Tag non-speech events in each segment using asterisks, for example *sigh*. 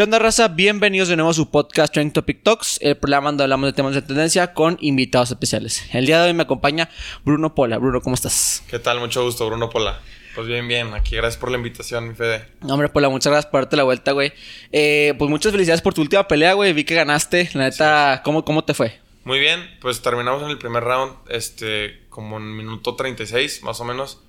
¿Qué onda, raza? Bienvenidos de nuevo a su podcast Trending Topic Talks, el programa donde hablamos de temas de tendencia con invitados especiales. El día de hoy me acompaña Bruno Pola. Bruno, ¿cómo estás? ¿Qué tal? Mucho gusto, Bruno Pola. Pues bien, bien. Aquí, gracias por la invitación, mi Fede. Hombre, Pola, muchas gracias por darte la vuelta, güey. Eh, pues muchas felicidades por tu última pelea, güey. Vi que ganaste. La neta, ¿cómo, ¿cómo te fue? Muy bien, pues terminamos en el primer round, este, como en minuto 36, más o menos.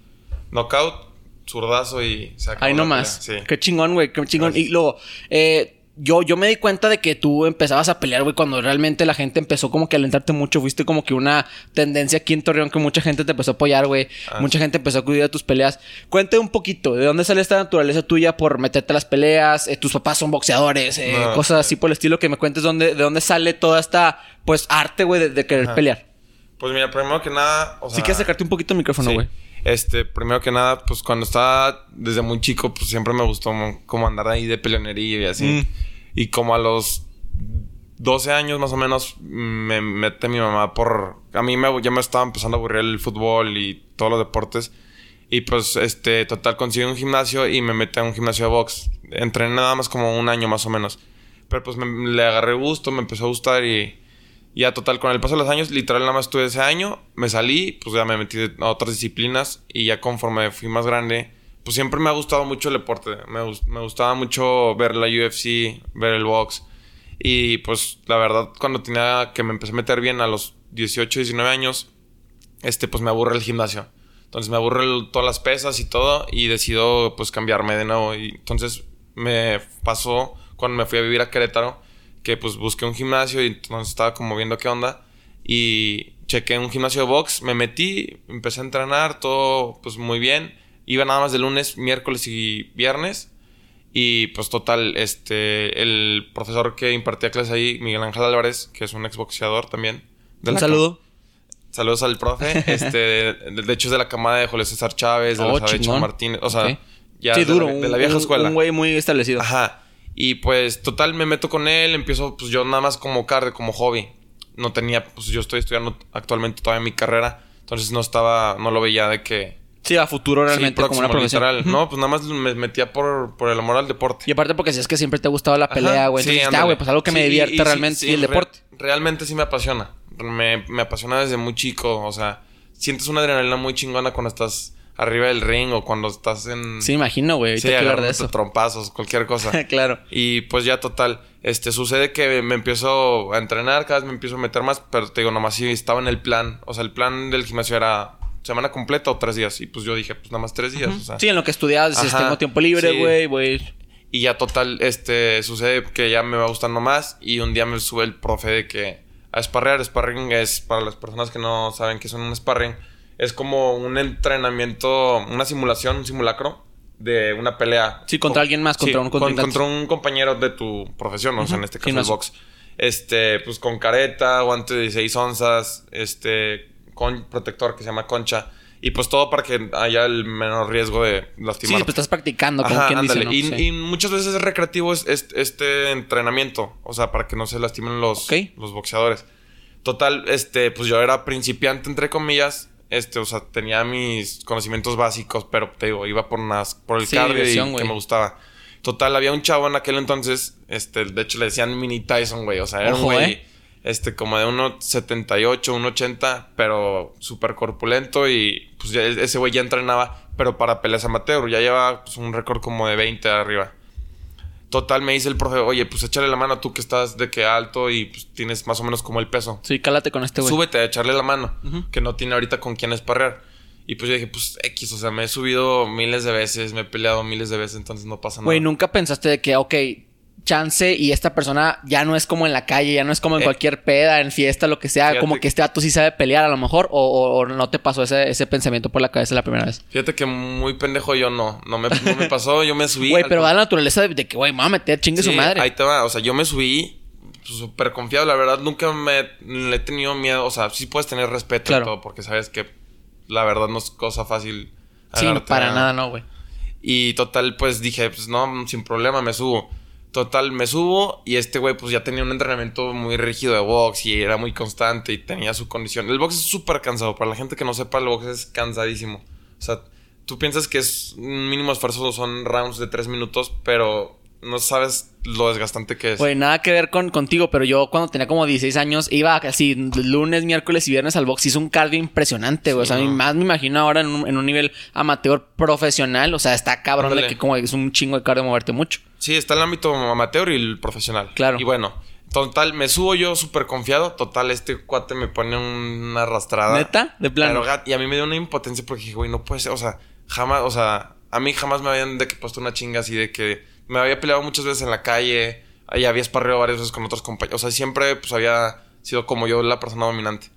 Knockout, zurdazo y se acabó. Ahí nomás. Sí. Qué chingón, güey, qué chingón. Y luego, eh, yo, yo me di cuenta de que tú empezabas a pelear, güey, cuando realmente la gente empezó como que a alentarte mucho. Fuiste como que una tendencia aquí en Torreón que mucha gente te empezó a apoyar, güey. Ah, mucha gente empezó a acudir a tus peleas. Cuéntame un poquito, ¿de dónde sale esta naturaleza tuya por meterte a las peleas? Eh, tus papás son boxeadores, eh, cosas así por el estilo. Que me cuentes dónde, de dónde sale toda esta, pues, arte, güey, de, querer pelear. Pues mira, primero que nada... O sea, sí que acercarte un poquito el micrófono, güey. Este, primero que nada, pues cuando estaba desde muy chico, pues siempre me gustó como andar ahí de peleonería y así. Mm. Y como a los 12 años más o menos me mete mi mamá por... A mí me, ya me estaba empezando a aburrir el fútbol y todos los deportes. Y pues, este, total, consigo un gimnasio y me mete a un gimnasio de box. Entrené nada más como un año más o menos. Pero pues me, le agarré gusto, me empezó a gustar y ya total, con el paso de los años, literal nada más estuve ese año, me salí, pues ya me metí a otras disciplinas y ya conforme fui más grande, pues siempre me ha gustado mucho el deporte. Me, me gustaba mucho ver la UFC, ver el box. Y pues la verdad, cuando tenía que me empecé a meter bien a los 18, 19 años, este, pues me aburre el gimnasio. Entonces me aburre todas las pesas y todo y decido pues cambiarme de nuevo. Y entonces me pasó cuando me fui a vivir a Querétaro que pues busqué un gimnasio y entonces estaba como viendo qué onda y chequé un gimnasio de box, me metí, empecé a entrenar, todo pues muy bien. Iba nada más de lunes, miércoles y viernes. Y pues total, este, el profesor que impartía clases ahí, Miguel Ángel Álvarez, que es un exboxeador también. un saludo. Saludos al profe. *laughs* este, de, hecho es de la camada de Julio César Chávez, de oh, Martínez. O sea, ya de, duro, la, de la vieja escuela. Un güey muy establecido. Ajá. Y pues total me meto con él, empiezo pues yo nada más como cardio, como hobby. No tenía, pues yo estoy estudiando actualmente todavía mi carrera, entonces no estaba, no lo veía de que Sí, a futuro realmente como una profesión. No, pues nada más me metía por, por el amor al deporte. Y aparte porque si es que siempre te ha gustado la pelea, güey. Sí, ah, güey, pues algo que me divierte realmente y el deporte. realmente sí me apasiona. Me, me apasiona desde muy chico. O sea, sientes una adrenalina muy chingona cuando estás arriba del ring o cuando estás en... Sí, imagino, güey. Sí, de eso. trompazos, cualquier cosa. *laughs* claro. Y pues ya total, este, sucede que me empiezo a entrenar, cada vez me empiezo a meter más, pero te digo, nomás sí estaba en el plan. O sea, el plan del gimnasio era semana completa o tres días. Y pues yo dije, pues nada más tres días. o sea. Sí, en lo que estudiabas, si tengo tiempo libre, güey, güey. Y ya total, este, sucede que ya me va gustando más. Y un día me sube el profe de que a sparrear, sparring es, para las personas que no saben qué son un sparring, es como un entrenamiento, una simulación, un simulacro de una pelea. Sí, contra alguien más, contra un contra un compañero de tu profesión, o sea, en este caso el box. Este, pues con careta, guante de 16 onzas, este, con protector que se llama concha. Y pues todo para que haya el menor riesgo de lastimar. Sí, pues estás practicando, como quien dice, y, muchas veces es recreativo este entrenamiento. O sea, para que no se lastimen los, los boxeadores. Total, este, pues yo era principiante, entre comillas este, o sea, tenía mis conocimientos básicos, pero te digo, iba por unas, por el cardio y que me gustaba. Total, había un chavo en aquel entonces, este, de hecho le decían Mini Tyson, güey, o sea, era un güey, ¿eh? este, como de 1,78, 1,80, pero súper corpulento y pues ya, ese güey ya entrenaba, pero para peleas amateur, ya lleva pues, un récord como de 20 arriba. Total, me dice el profe, oye, pues échale la mano tú que estás de que alto y pues tienes más o menos como el peso. Sí, cálate con este güey. Súbete a echarle la mano, que no tiene ahorita con quién esparrear. Y pues yo dije, pues X, o sea, me he subido miles de veces, me he peleado miles de veces, entonces no pasa nada. Güey, nunca pensaste de que, ok, chance y esta persona ya no es como en la calle, ya no es como en eh. cualquier peda, en fiesta, lo que sea, como que este dato sí sabe pelear a lo mejor, o, no te pasó ese, ese, pensamiento por la cabeza la primera vez. Fíjate que muy pendejo yo no, no me, pasó, yo me subí. Güey, pero da la naturaleza de, que, güey, me a meter, chingue su madre. Ahí te va, o sea, yo me subí súper confiado, la verdad, nunca me le he tenido miedo, o sea, sí puedes tener respeto y todo, porque sabes que la verdad no es cosa fácil. Sí, para nada, no, güey. Y total, pues dije, pues no, sin problema me subo. Total, me subo y este güey pues ya tenía un entrenamiento muy rígido de box y era muy constante y tenía su condición. El box es súper cansado. Para la gente que no sepa, el box es cansadísimo. O sea, tú piensas que es un mínimo esfuerzo, son rounds de tres minutos, pero no sabes lo desgastante que es. Güey, nada que ver con, contigo, pero yo cuando tenía como 16 años iba así lunes, miércoles y viernes al box. Hizo un cardio impresionante, güey. o sea, más me imagino ahora en un, nivel amateur profesional. O sea, está cabrón de que como es un chingo de cardio moverte mucho. Sí, está el ámbito amateur y el profesional. Claro. Y bueno, total, me subo yo súper confiado. Total, este cuate me pone una arrastrada. ¿Neta? De plano. y a mí me dio una impotencia porque dije, güey, no puede ser. O sea, jamás, o sea, a mí jamás me habían de que puesto una chinga así de que me había peleado muchas veces en la calle. Y había esparreado varias veces con otros compañeros. O sea, siempre pues había sido como yo la persona dominante.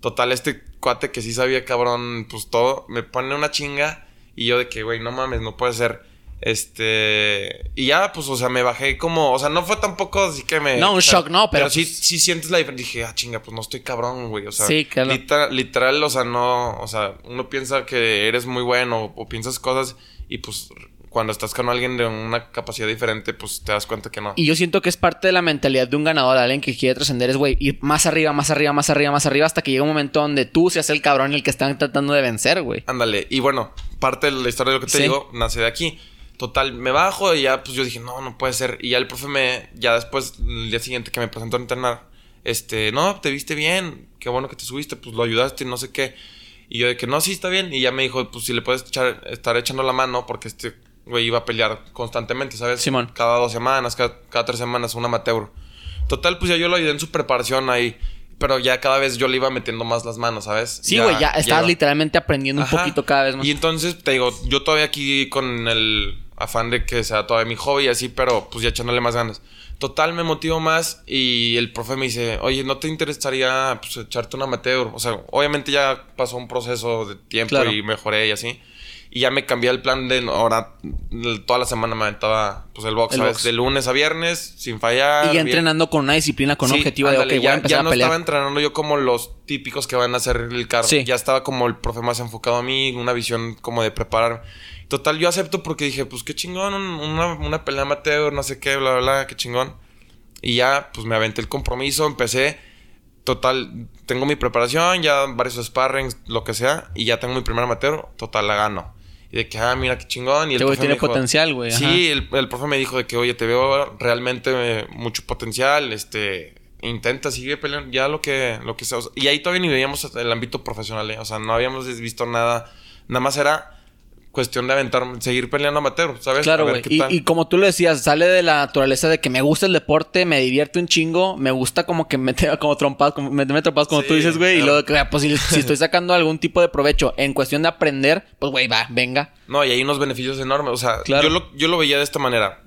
Total, este cuate que sí sabía cabrón, pues todo, me pone una chinga. Y yo de que, güey, no mames, no puede ser. Este. Y ya, pues, o sea, me bajé como. O sea, no fue tampoco así que me. No, un shock, no, pero. Pero sí, pues sí sientes la diferencia. Dije, ah, chinga, pues no estoy cabrón, güey. O sea, sí, claro. literal, literal, o sea, no. O sea, uno piensa que eres muy bueno o, piensas cosas y pues cuando estás con alguien de una capacidad diferente, pues te das cuenta que no. Y yo siento que es parte de la mentalidad de un ganador, alguien que quiere trascender, es, güey, ir más arriba, más arriba, más arriba, más arriba, hasta que llega un momento donde tú seas el cabrón el que están tratando de vencer, güey. Ándale. Y bueno, parte de la historia de lo que te digo nace de aquí. Total, me bajo y ya, pues yo dije, no, no puede ser. Y ya el profe me, ya después, el día siguiente que me presentó a entrenar, este, no, te viste bien, qué bueno que te subiste, pues lo ayudaste, no sé qué. Y yo de que no, sí, está bien. Y ya me dijo, pues si le puedes echar, estar echando la mano, porque este güey iba a pelear constantemente, ¿sabes? Simón. Cada dos semanas, cada, cada tres semanas, un amateur. Total, pues ya yo lo ayudé en su preparación ahí. Pero ya cada vez yo le iba metiendo más las manos, ¿sabes? Sí, güey, ya, estabas literalmente aprendiendo un poquito cada vez más. Y entonces, te digo, yo todavía aquí con el afán de que sea todavía mi hobby y así, pero pues ya echándole más ganas. Total, me motivo más y el profe me dice, oye, ¿no te interesaría pues, echarte un amateur? O sea, obviamente ya pasó un proceso de tiempo y mejoré y así. Y ya me cambié el plan de ahora toda la semana me aventaba pues el box, ¿sabes? De lunes a viernes, sin fallar. Y ya entrenando con una disciplina, con un objetivo de ya, ya no estaba entrenando yo como los típicos que van a hacer el carro. Ya estaba como el profe más enfocado a mí, una visión como de preparar. Total, yo acepto porque dije, pues qué chingón, una, una pelea amateur, no sé qué, bla, bla, bla, qué chingón. Y ya, pues me aventé el compromiso, empecé. Total, tengo mi preparación, ya varios sparrings, lo que sea, y ya tengo mi primer amateur, total, la gano. Y de que, ah, mira qué chingón. Y el profe tiene potencial, güey. Sí, el, el, profe me dijo de que, oye, te veo realmente mucho potencial, este, intenta, sigue peleando, ya lo que, lo que sea. y ahí todavía ni veíamos el ámbito profesional, ¿eh? O sea, no habíamos visto nada, nada más era cuestión de aventar, seguir peleando amateur, ¿sabes? Claro, güey. Y, como tú lo decías, sale de la naturaleza de que me gusta el deporte, me divierte un chingo, me gusta como que *laughs* me como trompadas, como meterme trompadas como tú dices, güey, y luego que, pues si, *laughs* si, estoy sacando algún tipo de provecho en cuestión de aprender, pues güey, va, venga. No, y hay unos beneficios enormes, o sea, yo, lo, yo lo veía de esta manera.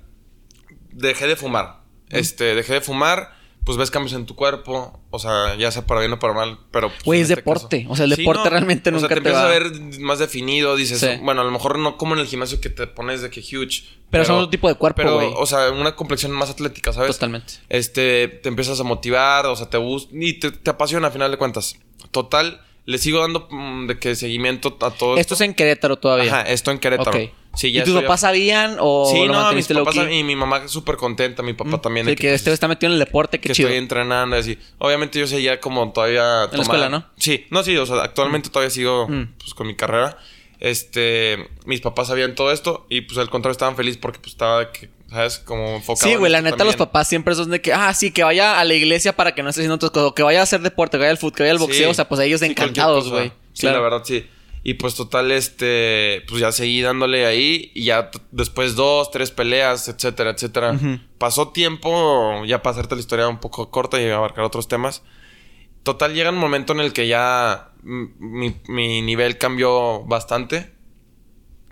Dejé de fumar. Este, dejé de fumar pues ves cambios en tu cuerpo, o sea, ya sea para bien o para mal, pero... Pues, Güey, es este deporte, o sea, el deporte realmente nunca o sea, te, empiezas a ver más definido, dices, bueno, a lo mejor no como en el gimnasio que te pones de que huge. Pero, son otro tipo de cuerpo, Pero, o sea, una complexión más atlética, ¿sabes? Totalmente. Este, te empiezas a motivar, o sea, te gusta, y te, te apasiona a final de cuentas. Total, le sigo dando mm, de que seguimiento a todo esto. Esto es en Querétaro todavía. Ajá, esto en Querétaro. Ok. ¿Y tus papás sabían o sí, no, mis papás y mi mamá súper contenta, mi papá mm, también. Sí, que, este está metido en el deporte, qué que chido. estoy entrenando y así. Obviamente yo seguía como todavía... En la escuela, ¿no? Sí, no, sí, o sea, actualmente todavía sigo mm. pues, con mi carrera. Este, mis papás sabían todo esto y pues al contrario estaban felices porque pues estaba que, ¿sabes? Como enfocado. Sí, güey, la neta los papás siempre son de que, ah, sí, que vaya a la iglesia para que no esté haciendo otras cosas, que vaya a hacer deporte, que vaya al fútbol, que vaya al boxeo, o sea, pues ellos encantados, güey. Sí, la verdad, sí. Y pues total, este, pues ya seguí dándole ahí y ya después dos, tres peleas, etcétera, etcétera. Pasó tiempo, ya para hacerte la historia un poco corta y abarcar otros temas. Total, llega un momento en el que ya mi, mi nivel cambió bastante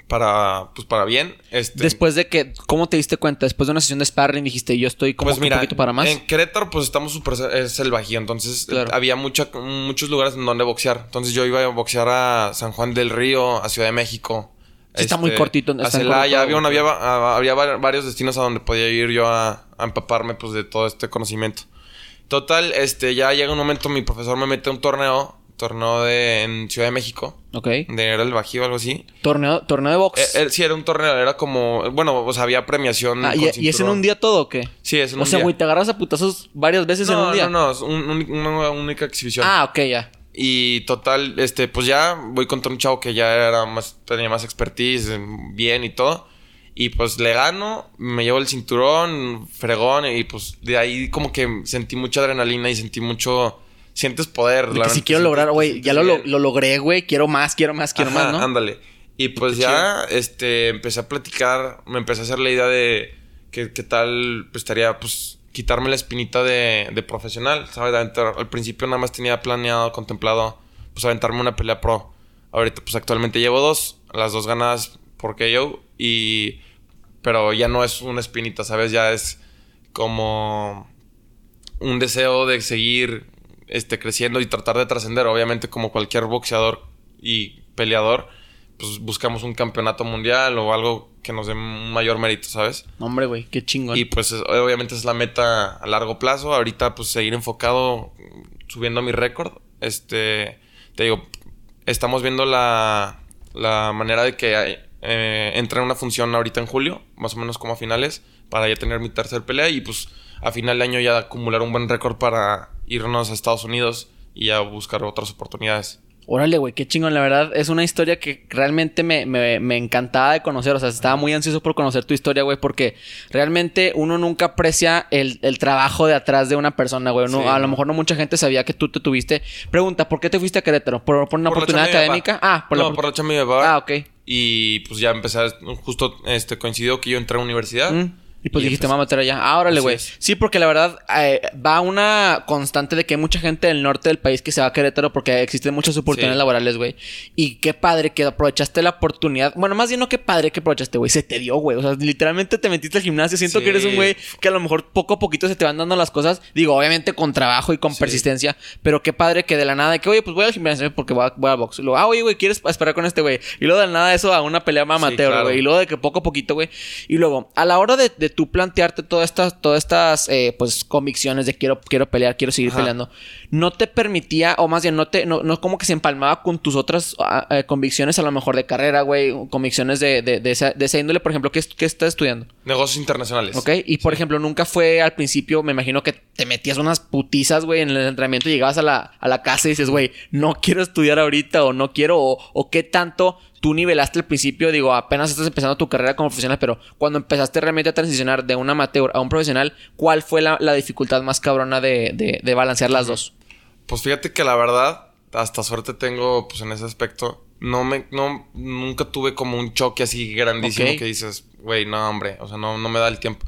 para, pues para bien. Este, Después de que, ¿cómo te diste cuenta? Después de una sesión de sparring dijiste, yo estoy como pues un poquito para más. En Querétaro, pues estamos súper es el Bajío, entonces había mucha, muchos lugares en donde boxear. Entonces yo iba a boxear a San Juan del Río, a Ciudad de México. está muy este, cortito. A Celaya, había, había, había, varios destinos a donde podía ir yo a, a, empaparme pues de todo este conocimiento. Total, este, ya llega un momento, mi profesor me mete a un torneo torneo de, en Ciudad de México. Ok. De era el Bajío o algo así. ¿Torneo, torneo de box? Eh, eh, sí, era un torneo, era como, bueno, o sea, había premiación. Ah, ¿y, es en un día todo o qué? Sí, es en un día. O sea, güey, te agarras a putazos varias veces en un día. No, no, no, una única exhibición. Ah, ok, ya. Y total, este, pues ya voy contra un chavo que ya era más, tenía más expertise, bien y todo. Y pues le gano, me llevo el cinturón, fregón, y pues de ahí como que sentí mucha adrenalina y sentí mucho. Sientes poder. De que si quiero lograr, güey, ya lo, lo, logré, güey, quiero más, quiero más, quiero más, ¿no? Ándale. Y pues ya, este, empecé a platicar, me empecé a hacer la idea de que, qué tal pues, estaría, pues, quitarme la espinita de, de profesional, ¿sabes? al principio nada más tenía planeado, contemplado, pues, aventarme una pelea pro. Ahorita, pues, actualmente llevo dos, las dos ganadas por yo y pero ya no es una espinita, ¿sabes? Ya es como un deseo de seguir este, creciendo y tratar de trascender. Obviamente, como cualquier boxeador y peleador, pues buscamos un campeonato mundial o algo que nos dé un mayor mérito, ¿sabes? Hombre, güey, qué chingón. Y pues obviamente es la meta a largo plazo. Ahorita, pues seguir enfocado, subiendo mi récord. Este, te digo, estamos viendo la, la manera de que eh, en una función ahorita en julio, más o menos como a finales, para ya tener mi tercer pelea y pues a final de año ya acumular un buen récord para irnos a Estados Unidos y a buscar otras oportunidades. Órale, güey, qué chingón. La verdad, es una historia que realmente me, me, me, encantaba de conocer. O sea, estaba muy ansioso por conocer tu historia, güey, porque realmente uno nunca aprecia el, el trabajo de atrás de una persona, güey. A lo mejor no mucha gente sabía que tú te tuviste. Pregunta, ¿por qué te fuiste a Querétaro? ¿Por, por una oportunidad académica? Ah, por no, la... por la chamba de Ah, ok. Y pues ya empecé, justo este, coincidió que yo entré a la universidad. Mm. Y pues dijiste, me voy a meter allá. Ah, órale, güey. Sí, porque la verdad eh, va una constante de que hay mucha gente del norte del país que se va a Querétaro porque existen muchas oportunidades laborales, güey. Y qué padre que aprovechaste la oportunidad. Bueno, más bien no qué padre que aprovechaste, güey. Se te dio, güey. O sea, literalmente te metiste al gimnasio. Siento que eres un güey que a lo mejor poco a poquito se te van dando las cosas. Digo, obviamente con trabajo y con persistencia. Pero qué padre que de la nada, de que, oye, pues voy al gimnasio porque voy a, voy al box. Y luego, ah, oye, güey, ¿quieres esperar con este güey? Y luego de la nada eso a una pelea amateur, güey. Y luego de que poco a poquito, güey. Y luego, a la hora de, de tú plantearte todas estas, todas estas eh, pues, convicciones de quiero, quiero pelear, quiero seguir peleando, no te permitía, o más bien no te, no, no como que se empalmaba con tus otras ah, eh, convicciones, a lo mejor de carrera, güey, convicciones de, de, de, esa, de esa índole, por ejemplo, ¿qué, ¿qué, estás estudiando? Negocios internacionales. Ok, y por ejemplo, nunca fue al principio, me imagino que te metías unas putizas, güey, en el entrenamiento y llegabas a la, a la casa y dices, güey, no quiero estudiar ahorita o no quiero, o, o qué tanto tú nivelaste al principio, digo, apenas estás empezando tu carrera como profesional, pero cuando empezaste realmente a transicionar de un amateur a un profesional, ¿cuál fue la, dificultad más cabrona de, de, balancear las dos? Pues fíjate que la verdad, hasta suerte tengo, pues en ese aspecto, no me, no, nunca tuve como un choque así grandísimo que dices, güey, no, hombre, o sea, no, no me da el tiempo.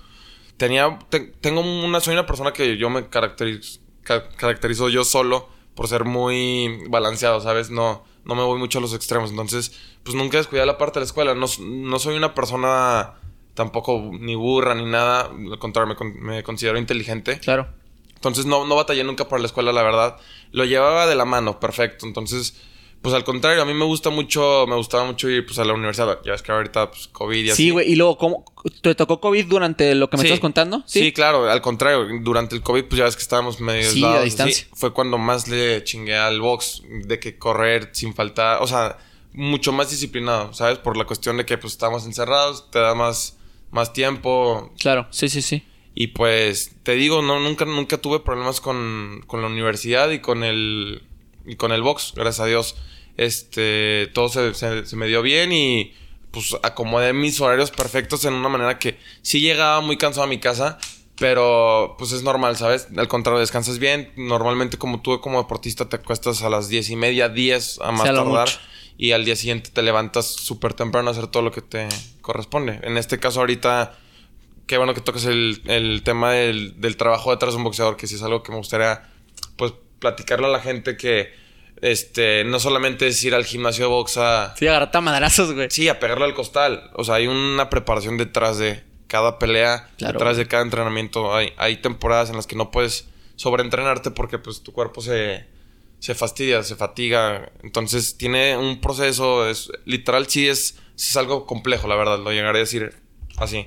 Tenía, tengo una, soy una persona que yo me caracterizo, caracterizo yo solo por ser muy balanceado, ¿sabes? No, no me voy mucho a los extremos. Entonces, pues nunca descuidé la parte de la escuela. No, no soy una persona tampoco ni burra ni nada. Al contrario, me, considero inteligente. Claro. Entonces no, no batallé nunca por la escuela, la verdad. Lo llevaba de la mano, perfecto. Entonces, pues al contrario, a mí me gusta mucho, me gustaba mucho ir pues a la universidad. Ya ves que ahorita, pues, COVID y así. Sí, güey. Y luego, ¿cómo? ¿Te tocó COVID durante lo que me estás contando? ¿Sí? claro. Al contrario, durante el COVID, pues ya ves que estábamos medio sí, a distancia. Fue cuando más le chingué al box de que correr sin faltar. O sea, mucho más disciplinado, ¿sabes? Por la cuestión de que pues estábamos encerrados, te da más, más tiempo. Claro, sí, sí, sí. Y pues, te digo, no, nunca, nunca tuve problemas con, con la universidad y con el y con el box, gracias a Dios. Este, todo se, se, me dio bien y pues acomodé mis horarios perfectos en una manera que sí llegaba muy cansado a mi casa, pero pues es normal, ¿sabes? Al contrario, descansas bien. Normalmente como tú como deportista te acuestas a las diez y media, diez a más tardar. Y al día siguiente te levantas súper temprano a hacer todo lo que te corresponde. En este caso ahorita, qué bueno que toques el, el tema del, del trabajo detrás de un boxeador, que sí es algo que me gustaría pues platicarle a la gente que este, no solamente es ir al gimnasio de boxa. Sí, agarrarte a madrazos, güey. Sí, a pegarle al costal. O sea, hay una preparación detrás de cada pelea, detrás de cada entrenamiento. Hay, hay temporadas en las que no puedes sobreentrenarte porque pues tu cuerpo se, se fastidia, se fatiga. Entonces tiene un proceso, es literal sí es, sí es algo complejo, la verdad, lo llegaré a decir así.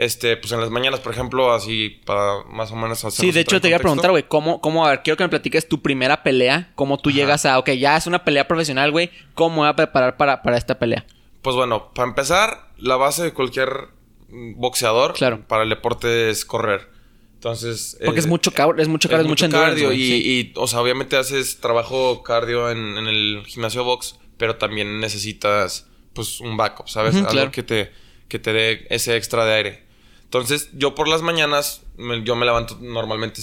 Este, pues en las mañanas, por ejemplo, así para más o menos hacer. Sí, de hecho te iba a preguntar, güey, ¿cómo, cómo, a ver, quiero que me platiques tu primera pelea, cómo tú llegas a, ok, ya es una pelea profesional, güey, ¿cómo voy a preparar para, para esta pelea? Pues bueno, para empezar, la base de cualquier boxeador para el deporte es correr. Entonces. Porque es mucho es mucho cardio, es mucho, cardio. Y, y, o sea, obviamente haces trabajo cardio en, en, el gimnasio box, pero también necesitas, pues, un backup, ¿sabes? Algo que te que te dé ese extra de aire. Entonces, yo por las mañanas, me- yo me levanto normalmente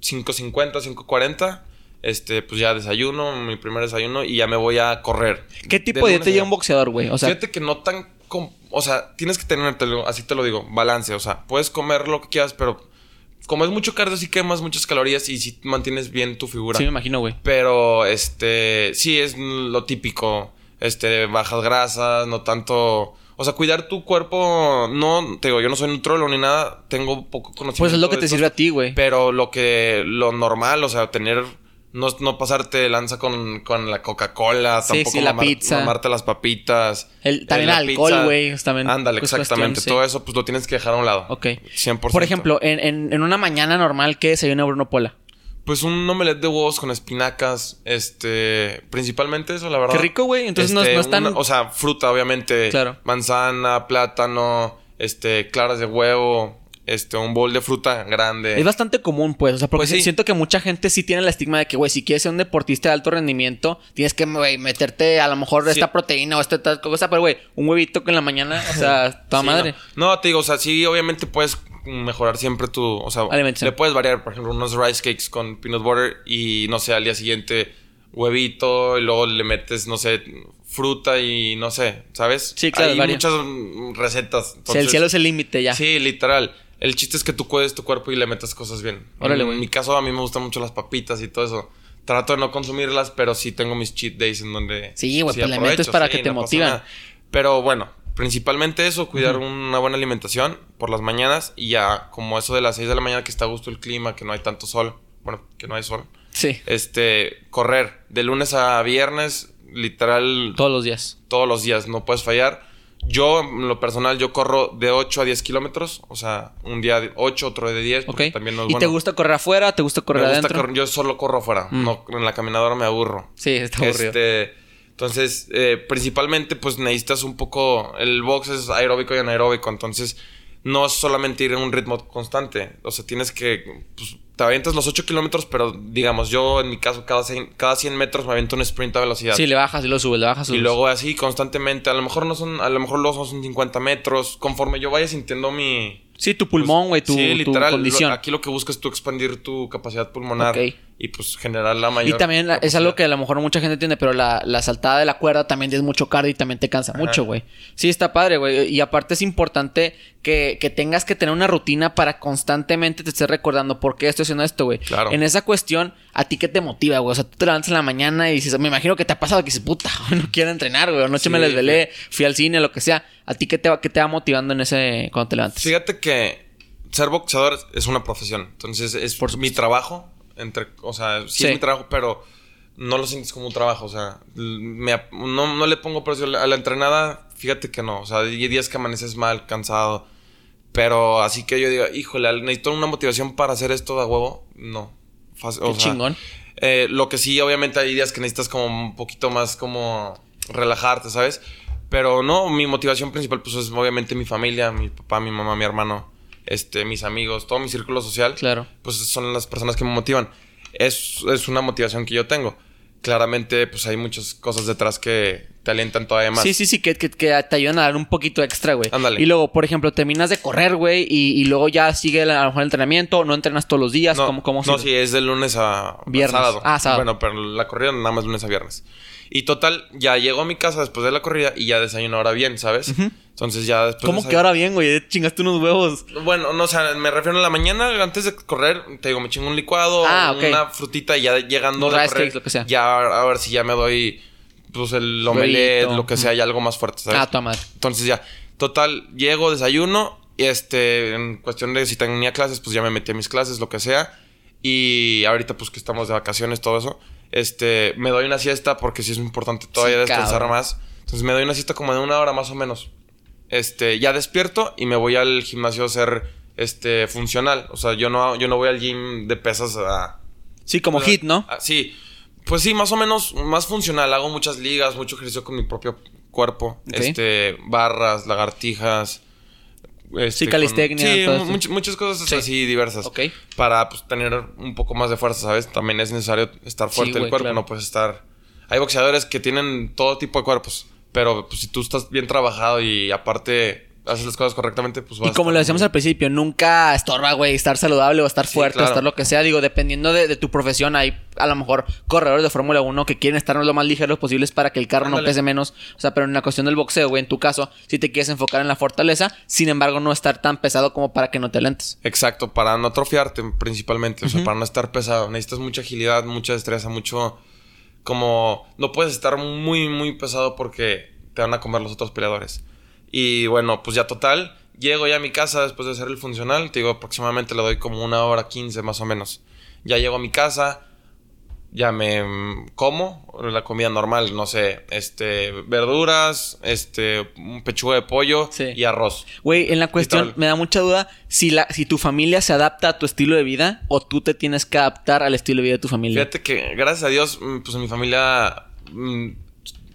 5.50, 5.40. Este, pues ya desayuno, mi primer desayuno y ya me voy a correr. ¿Qué tipo de dieta a- lleva un boxeador, güey? O sea, Fíjate que no tan... com- o sea, tienes que tener, así te lo digo, balance. O sea, puedes comer lo que quieras, pero comes mucho cardio sí quemas muchas calorías y sí mantienes bien tu figura. sí me imagino, güey. Pero, este, sí es lo típico. Este, bajas grasas, no tanto... O sea, cuidar tu cuerpo, no, te digo, yo no soy nutrólogo ni nada, tengo poco conocimiento. Pues es lo que te estos- sirve a ti, güey. Pero lo que, lo normal, o sea, tener, no, no pasarte de lanza con, con la Coca-Cola, Sí, tampoco sí, la mamar- pizza. mamarte las papitas. El- también eh, el la alcohol, güey, también, Ándale, pues, exactamente. cuestión, sí. Todo eso, pues lo tienes que dejar a un lado. Ok. 100%. Por ejemplo, en, en, en una mañana normal, ¿qué desayuna Bruno Pola? Pues un omelette de huevos con espinacas, este, principalmente eso, la verdad. Qué rico, güey. Entonces no es- Este, no es tan- una- o sea, fruta, obviamente. Claro. Manzana, plátano, este, claras de huevo, este, un bol de fruta grande. Es bastante común, pues. O sea, porque Pues sí. siento que mucha gente sí tiene el estigma de que, güey, si quieres ser un deportista de alto rendimiento, tienes que, güey, meterte a lo mejor Sí. esta proteína o esta tal cosa. Pero, güey, un huevito que en la mañana, o sea, *laughs* toda Sí, madre. No. No, te digo, o sea, sí, obviamente puedes mejorar siempre tu, o sea, Alimentación. le puedes variar, por ejemplo, unos rice cakes con peanut butter y no sé, al día siguiente huevito y luego le metes, no sé, fruta y no sé, ¿sabes? Sí, claro, Hay muchas recetas. sea, el cielo es el límite ya. Sí, literal. El chiste es que tú cuides tu cuerpo y le metas cosas bien. Órale, en güey. mi caso, a mí me gustan mucho las papitas y todo eso. Trato de no consumirlas, pero sí tengo mis cheat days en donde. Sí, güey, pues le aprovecho, metes para que te pasa motivan. Pero bueno, principalmente eso, cuidar una buena alimentación por las mañanas y ya, como eso de las 6 de la mañana que está a gusto el clima, que no hay tanto sol. Bueno, que no hay sol. Sí, Este, correr de lunes a viernes, literal, todos los días. todos los días, no puedes fallar. Yo, en lo personal, yo corro de 8 a 10 kilómetros. O sea, un día de 8, otro de 10. Ok. porque También no es ¿Y te bueno. gusta correr afuera? ¿Te gusta correr Me gusta adentro? correr- yo solo corro afuera. Mm. No, en la caminadora me aburro. Sí, está aburrido. Este, entonces, eh, principalmente, pues necesitas un poco. El box es aeróbico y anaeróbico. Entonces, no es solamente ir en un ritmo constante. O sea, tienes que. Pues, te avientas los 8 kilómetros, pero digamos, yo en mi caso, cada 100, cada 100 metros me aviento un sprint a velocidad. Sí, le bajas y lo subes, le bajas Y luego así constantemente, a lo mejor no son, a lo mejor luego son 50 metros, conforme yo vaya sintiendo mi... Sí, tu pulmón, güey, tu, sí, tu literal, lo- condición. aquí lo que buscas es tú expandir tu capacidad pulmonar Ok. y pues generar la Y mayor... también la- es algo que a lo mejor mucha gente entiende, pero la, la saltada de la cuerda también es mucho cardio y también te cansa mucho, güey. Sí, está padre, güey. Y aparte es importante que, que tengas que tener una rutina para constantemente te estés recordando por qué estoy haciendo esto, güey. Claro. En esa cuestión, ¿a ti qué te motiva, güey? O sea, tú te levantas en la mañana y dices, me imagino que te ha pasado que dices, puta, *laughs* no quiero entrenar, güey. Anoche Sí, me desvelé, fui al cine, lo que sea. ¿A ti qué te va, qué te va motivando en ese cuando te levantas? Fíjate que ser boxeador es una profesión, entonces es Por mi trabajo, entre, o sea, sí, Sí. es mi trabajo, pero no lo sientes como un trabajo, o sea, me no, no le pongo precio a la entrenada, fíjate que no, o sea, hay días que amaneces mal, cansado, pero así que yo digo, híjole, necesito una motivación para hacer esto de huevo, no. O Qué chingón. eh, lo que sí, obviamente hay días que necesitas como un poquito más como relajarte, ¿sabes? Pero no, mi motivación principal pues es obviamente mi familia, mi papá, mi mamá, mi hermano, este, mis amigos, todo mi círculo social. Claro. Pues son las personas que me motivan. Es, es una motivación que yo tengo. Claramente pues hay muchas cosas detrás que te alientan todavía más. Sí, sí, sí, que, que, que te ayudan a dar un poquito extra, güey. Ándale. Y luego, por ejemplo, terminas de correr, güey, y, y luego ya sigue a lo mejor el entrenamiento, no entrenas todos los días, No, ¿cómo, cómo no sigue? sí, es de lunes a Viernes. a sábado. Ah, sábado. Bueno, pero la corrida nada más lunes a viernes. Y total, ya llego a mi casa después de la corrida y ya desayuno ahora bien, ¿sabes? Entonces ya después... ¿Cómo de que ahora bien, güey? Chingaste unos huevos. Bueno, no, o sea, me refiero a la mañana, antes de correr, te digo, me chingo un licuado, Ah, una frutita y ya llegando de correr, lo que sea. Ya a ver si ya me doy, pues, el omelette, lo que sea, ya algo más fuerte, ¿sabes? Ah. Entonces ya, total, llego, desayuno, y este, en cuestión de si tenía clases, pues ya me metí a mis clases, lo que sea. Y ahorita, pues que estamos de vacaciones, todo eso, este, me doy una siesta porque sí es importante todavía Sí, descansar cabrón. más. Entonces me doy una siesta como de una hora más o menos. Este, ya despierto y me voy al gimnasio a ser, este, funcional. O sea, yo no, yo no voy al gym de pesas a... Sí, como hit, ¿no? Ah, sí, pues sí, más o menos más funcional. Hago muchas ligas, mucho ejercicio con mi propio cuerpo. Este, barras, lagartijas. Este, Sí, calistecnia, con- sí, todo much- muchas cosas Sí. así diversas. Ok. Para pues, tener un poco más de fuerza, ¿sabes? También es necesario estar Sí, fuerte el güey, cuerpo, claro. no puedes estar. Hay boxeadores que tienen todo tipo de cuerpos, pero pues, si tú estás bien trabajado y aparte haces las cosas correctamente, pues vas Y como lo decíamos al principio, nunca estorba, güey, estar saludable o estar Sí, fuerte o estar lo que sea. Digo, dependiendo de, de tu profesión, hay a lo mejor corredores de Fórmula 1 que quieren estar lo más ligeros posibles para que el carro no pese menos. O sea, pero en la cuestión del boxeo, güey, en tu caso, si te quieres enfocar en la fortaleza, sin embargo, no estar tan pesado como para que no te lentes. Exacto, para no atrofiarte principalmente, o sea, para no estar pesado. Necesitas mucha agilidad, mucha destreza, mucho... Como... No puedes estar muy, muy pesado porque te van a comer los otros peleadores. Y bueno, pues ya total, llego ya a mi casa después de hacer el funcional, te digo, aproximadamente le doy como una hora quince más o menos. Ya llego a mi casa, ya me mm, como la comida normal, no sé, este, verduras, este, un pechuga de pollo Sí. y arroz. Güey, en la cuestión me da mucha duda si, la, si tu familia se adapta a tu estilo de vida o tú te tienes que adaptar al estilo de vida de tu familia. Fíjate que, gracias a Dios, mm, pues en mi familia mm,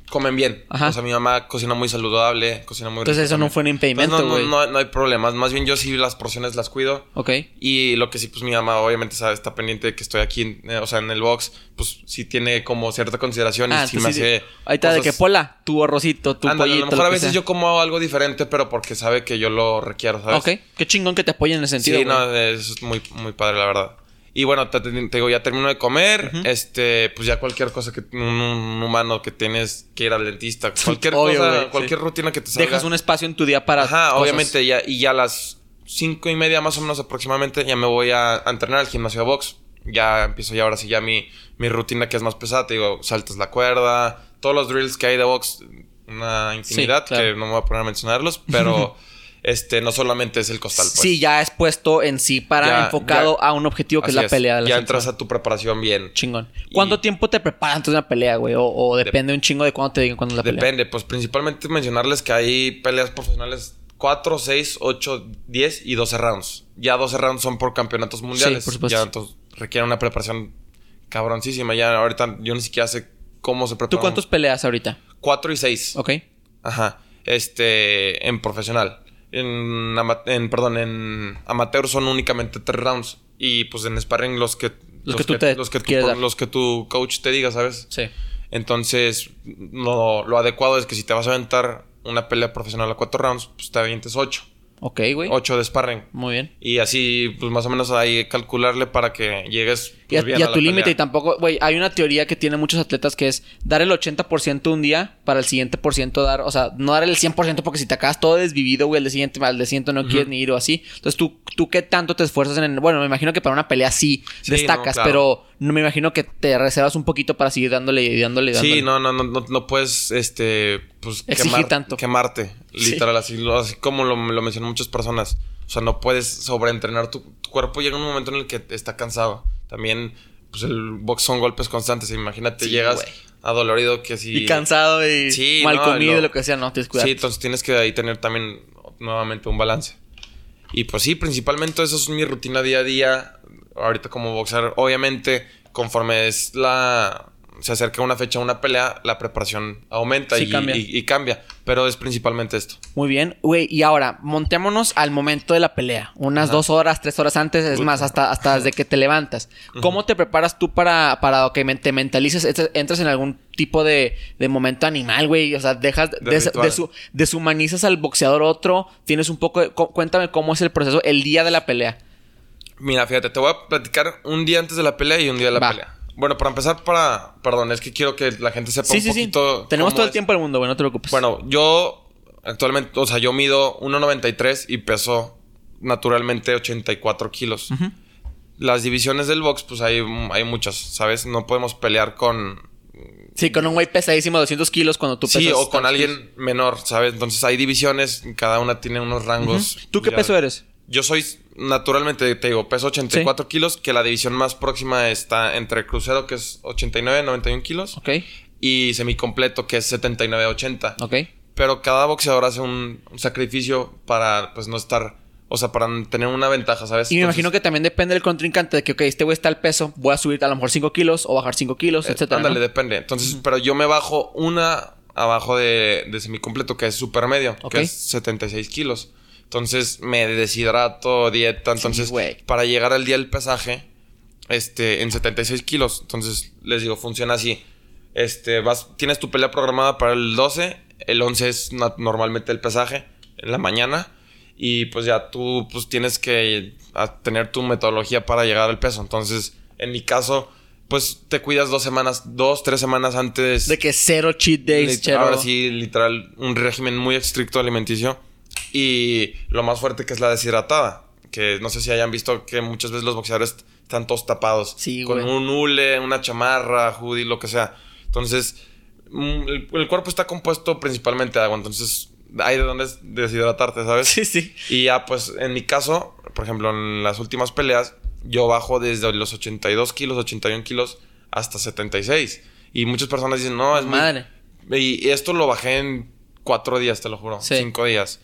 comen bien. Ajá. O sea, mi mamá cocina muy saludable, cocina muy Entonces rico eso no fue un impedimento, güey. no, no, no hay problemas. Más bien yo sí las porciones las cuido. Ok. Y lo que sí, pues mi mamá obviamente sabe, está pendiente de que estoy aquí, eh, o sea, en el box, pues sí tiene como cierta consideración Ah, y sí entonces me sí, hace... Ahí está, de que cosas- pola, tu arrocito, tu Ándale, pollito. a lo mejor lo a veces sea. yo como algo diferente, pero porque sabe que yo lo requiero, ¿sabes? Ok, qué chingón que te apoyen en ese sentido. Sí, no, eso es muy, muy padre, la verdad. Y bueno, te, digo, ya termino de comer. Este, pues ya cualquier cosa que un, un humano que tienes que ir al dentista, cualquier Obvio, cosa, sí. cualquier rutina que te salga. Dejas un espacio en tu día para. Ajá, cosas. obviamente, ya, y ya a las cinco y media más o menos aproximadamente, ya me voy a, a entrenar al gimnasio de box. Ya empiezo ya ahora sí ya mi, mi rutina que es más pesada. Te digo, saltas la cuerda, todos los drills que hay de box, una infinidad, claro. que no me voy a poner a mencionarlos, pero *laughs* este, no solamente es el costal. Pues. Sí, ya es puesto en sí para Ya, enfocado ya. a un objetivo que es la pelea de la Ya entras a tu preparación bien. Chingón. Y- ¿Cuánto tiempo te preparas antes de una pelea, güey? O, o depende un chingo de cuándo te digan cuándo es la pelea. Depende, pues principalmente mencionarles que hay peleas profesionales 4, 6, 8, 10 y 12 rounds. Ya 12 rounds son por campeonatos mundiales. por supuesto. Ya entonces requiere una preparación cabroncísima. Ya ahorita yo ni siquiera sé cómo se prepara. ¿Tú cuántos peleas ahorita? 4 y 6. Ok. Ajá. Este, en profesional. En, en, perdón, en amateur son únicamente 3 rounds. Y pues en sparring los que... Los que tú te los que, tú los que tu coach te diga, ¿sabes? Sí. Entonces, no, lo adecuado es que si te vas a aventar una pelea profesional a cuatro rounds, pues te avientes ocho. Ok, güey. Ocho de sparring. Muy bien. Y así, pues más o menos ahí calcularle para que llegues Y a, y tu límite y tampoco, güey, hay una teoría que tienen muchos atletas que es dar el 80% un día para el siguiente por ciento dar, o sea, no dar el 100% porque si te acabas todo desvivido, güey, al día siguiente, al día siguiente no quieres ni ir o así. Entonces, ¿tú, tú qué tanto te esfuerzas en, el- bueno, me imagino que para una pelea sí, Sí, destacas, no, claro. pero no me imagino que te reservas un poquito para seguir dándole y dándole dándole. Sí, no, no, no, no, no puedes, este, pues Exigir tanto. quemarte, Sí. literal, así, así como lo, lo mencionan muchas personas. O sea, no puedes sobreentrenar tu, tu cuerpo. Llega un momento en el que está cansado. También, pues el box son golpes constantes. Imagínate, Sí, llegas adolorido que si... Y cansado y Sí, mal no, comido, lo- lo que sea, no, tienes que cuidar. Sí, entonces tienes que ahí tener también nuevamente un balance. Y pues sí, principalmente eso es mi rutina día a día. Ahorita como boxeador, obviamente, conforme es la... Se acerca una fecha, una pelea, la preparación aumenta Sí, y, cambia. y- y cambia. Pero es principalmente esto. Muy bien, güey. Y ahora, montémonos al momento de la pelea. Unas Ajá. dos horas, tres horas antes, es más, hasta, hasta desde que te levantas. ¿Cómo te preparas tú para, para que te mentalices? Ent- ¿Entras en algún tipo de, de momento animal, güey? O sea, dejas, De des- ritual. desu- deshumanizas al boxeador otro. Tienes un poco de- cu- Cuéntame cómo es el proceso el día de la pelea. Mira, fíjate, te voy a platicar un día antes de la pelea y un día de la Va. pelea. Bueno, para empezar, para... Perdón, es que quiero que la gente sepa Sí, un sí, sí. poquito... Tenemos cómo todo el tiempo del mundo, güey, no te preocupes. Bueno, yo actualmente, o sea, yo mido 1,93 y peso naturalmente 84 kilos. Las divisiones del box, pues hay, hay muchas, ¿sabes? No podemos pelear con... Sí, con un güey pesadísimo de 200 kilos cuando tú pesas. Sí, o con alguien menor, ¿sabes? Entonces hay divisiones, cada una tiene unos rangos. kilos. ¿Tú qué peso eres? Yo soy, naturalmente, te digo, peso 84 kilos, que la división más próxima está entre crucero, que es 89, 91 kilos, Ok, y semicompleto, que es 79, 80. ok. Pero cada boxeador hace un, un sacrificio para, pues, no estar... O sea, para tener una ventaja, ¿sabes? Y me Entonces, imagino que también depende del contrincante de que, ok, este güey está al peso, voy a subir a lo mejor 5 kilos o bajar 5 kilos, eh, etcétera. Ándale, ¿no? depende. Entonces, pero yo me bajo una abajo de, de semicompleto, que es supermedio, Ok. que es 76 kilos. Entonces, me deshidrato, dieta. Entonces, para llegar al día del pesaje, este, en 76 kilos. Entonces, les digo, funciona así. Este, vas, tienes tu pelea programada para el 12, el 11 es normalmente el pesaje, en la mañana y pues ya tú pues tienes que tener tu metodología para llegar al peso. Entonces, en mi caso, pues te cuidas dos semanas, dos, tres semanas antes. De que cero cheat days. Ahora sí, literal, un régimen muy estricto alimenticio. Y lo más fuerte que es la deshidratada. Que no sé si hayan visto que muchas veces los boxeadores están todos tapados. Sí, Con un hule, una chamarra, hoodie, lo que sea. Entonces, mm, el, cuerpo está compuesto principalmente de agua. Entonces, hay de dónde deshidratarte, ¿sabes? Sí, sí. Y ya, pues, en mi caso, por ejemplo, en las últimas peleas, yo bajo desde los 82 kilos, 81 kilos, hasta 76. Y muchas personas dicen, no, es Madre. Y esto lo bajé en cuatro días, te lo juro. Cinco días.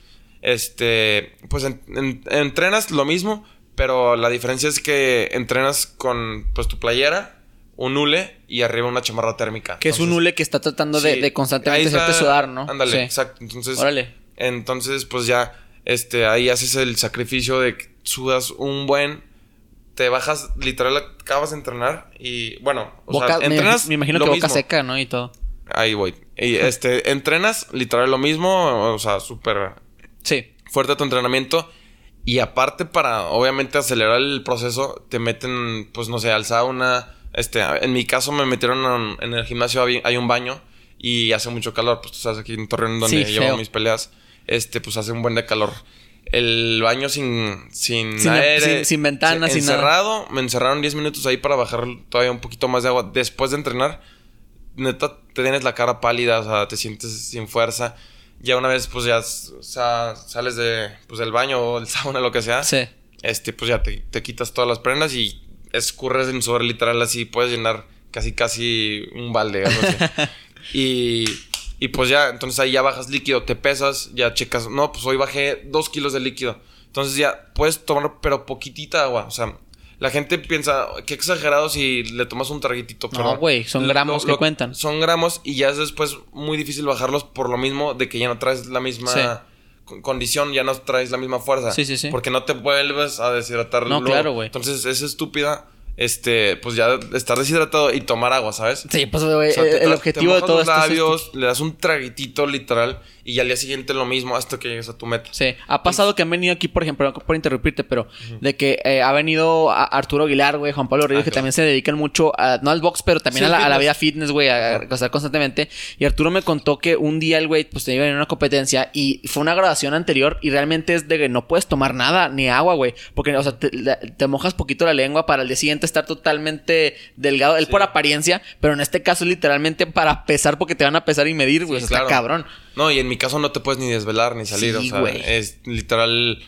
Este, pues entrenas lo mismo, pero la diferencia es que entrenas con, pues, tu playera, un hule y arriba una chamarra térmica. Que es un hule que está tratando de, constantemente hacerte sudar, ¿no? Ándale, exacto. Entonces, Órale. entonces, pues ya, este, ahí haces el sacrificio de que sudas un buen te bajas, literal, acabas de entrenar y bueno, o sea, entrenas. Me, imagino que boca seca, ¿no? Y todo. Ahí voy. Y este, entrenas literal lo mismo, o sea, súper. Sí. Fuerte tu entrenamiento. Y aparte, para obviamente acelerar el proceso, te meten, pues no sé, al sauna. Este, en mi caso me metieron en, el gimnasio, hay un baño y hace mucho calor. Pues tú sabes, aquí en Torreón, donde llevo mis peleas, este, pues hace un buen de calor el baño sin, sin, sin aire. Sin, ventanas, sin encerrado. Me encerraron 10 minutos ahí para bajar todavía un poquito más de agua. Después de entrenar, neta, te tienes la cara pálida, o sea, te sientes sin fuerza. Ya una vez, pues ya sales de, pues, del baño o del *laughs* sauna, lo que sea. Sí. Este, pues ya te, te quitas todas las prendas y escurres en sudor literal así. Puedes llenar casi, casi un balde. Algo así. *laughs* y y pues ya, entonces ahí ya bajas líquido, te pesas, ya checas, no, pues hoy bajé dos kilos de líquido. Entonces ya puedes tomar, pero poquitita agua. O sea, la gente piensa, qué exagerado si le tomas un traguitito. No, güey, son gramos que cuentan. Son gramos y ya es después muy difícil bajarlos por lo mismo de que ya no traes la misma condición, ya no traes la misma fuerza. Sí, sí, sí. Porque no te vuelves a deshidratar. No, claro, güey. Entonces es estúpida este, pues ya estar deshidratado y tomar agua, ¿sabes? Sí, pues el objetivo de todo esto labios, le das un traguitito literal y al día siguiente lo mismo hasta que llegues a tu meta. Sí, ha pasado que han venido aquí, por ejemplo, no por interrumpirte, pero de que eh, ha venido Arturo Aguilar, güey, Juan Pablo Ríos, ah, que también se dedican mucho a, no al box, pero también a, la, vida fitness, güey, a, estar constantemente. Y Arturo me contó que un día el güey, pues te iba en una competencia y fue una grabación anterior y realmente es de que no puedes tomar nada, ni agua, güey, porque, o sea, te, mojas poquito la lengua para el día siguiente estar totalmente delgado. Él por apariencia, pero en este caso literalmente para pesar porque te van a pesar y medir, güey. o sea, está cabrón. No, y en mi caso no te puedes ni desvelar ni salir, o sea, es literal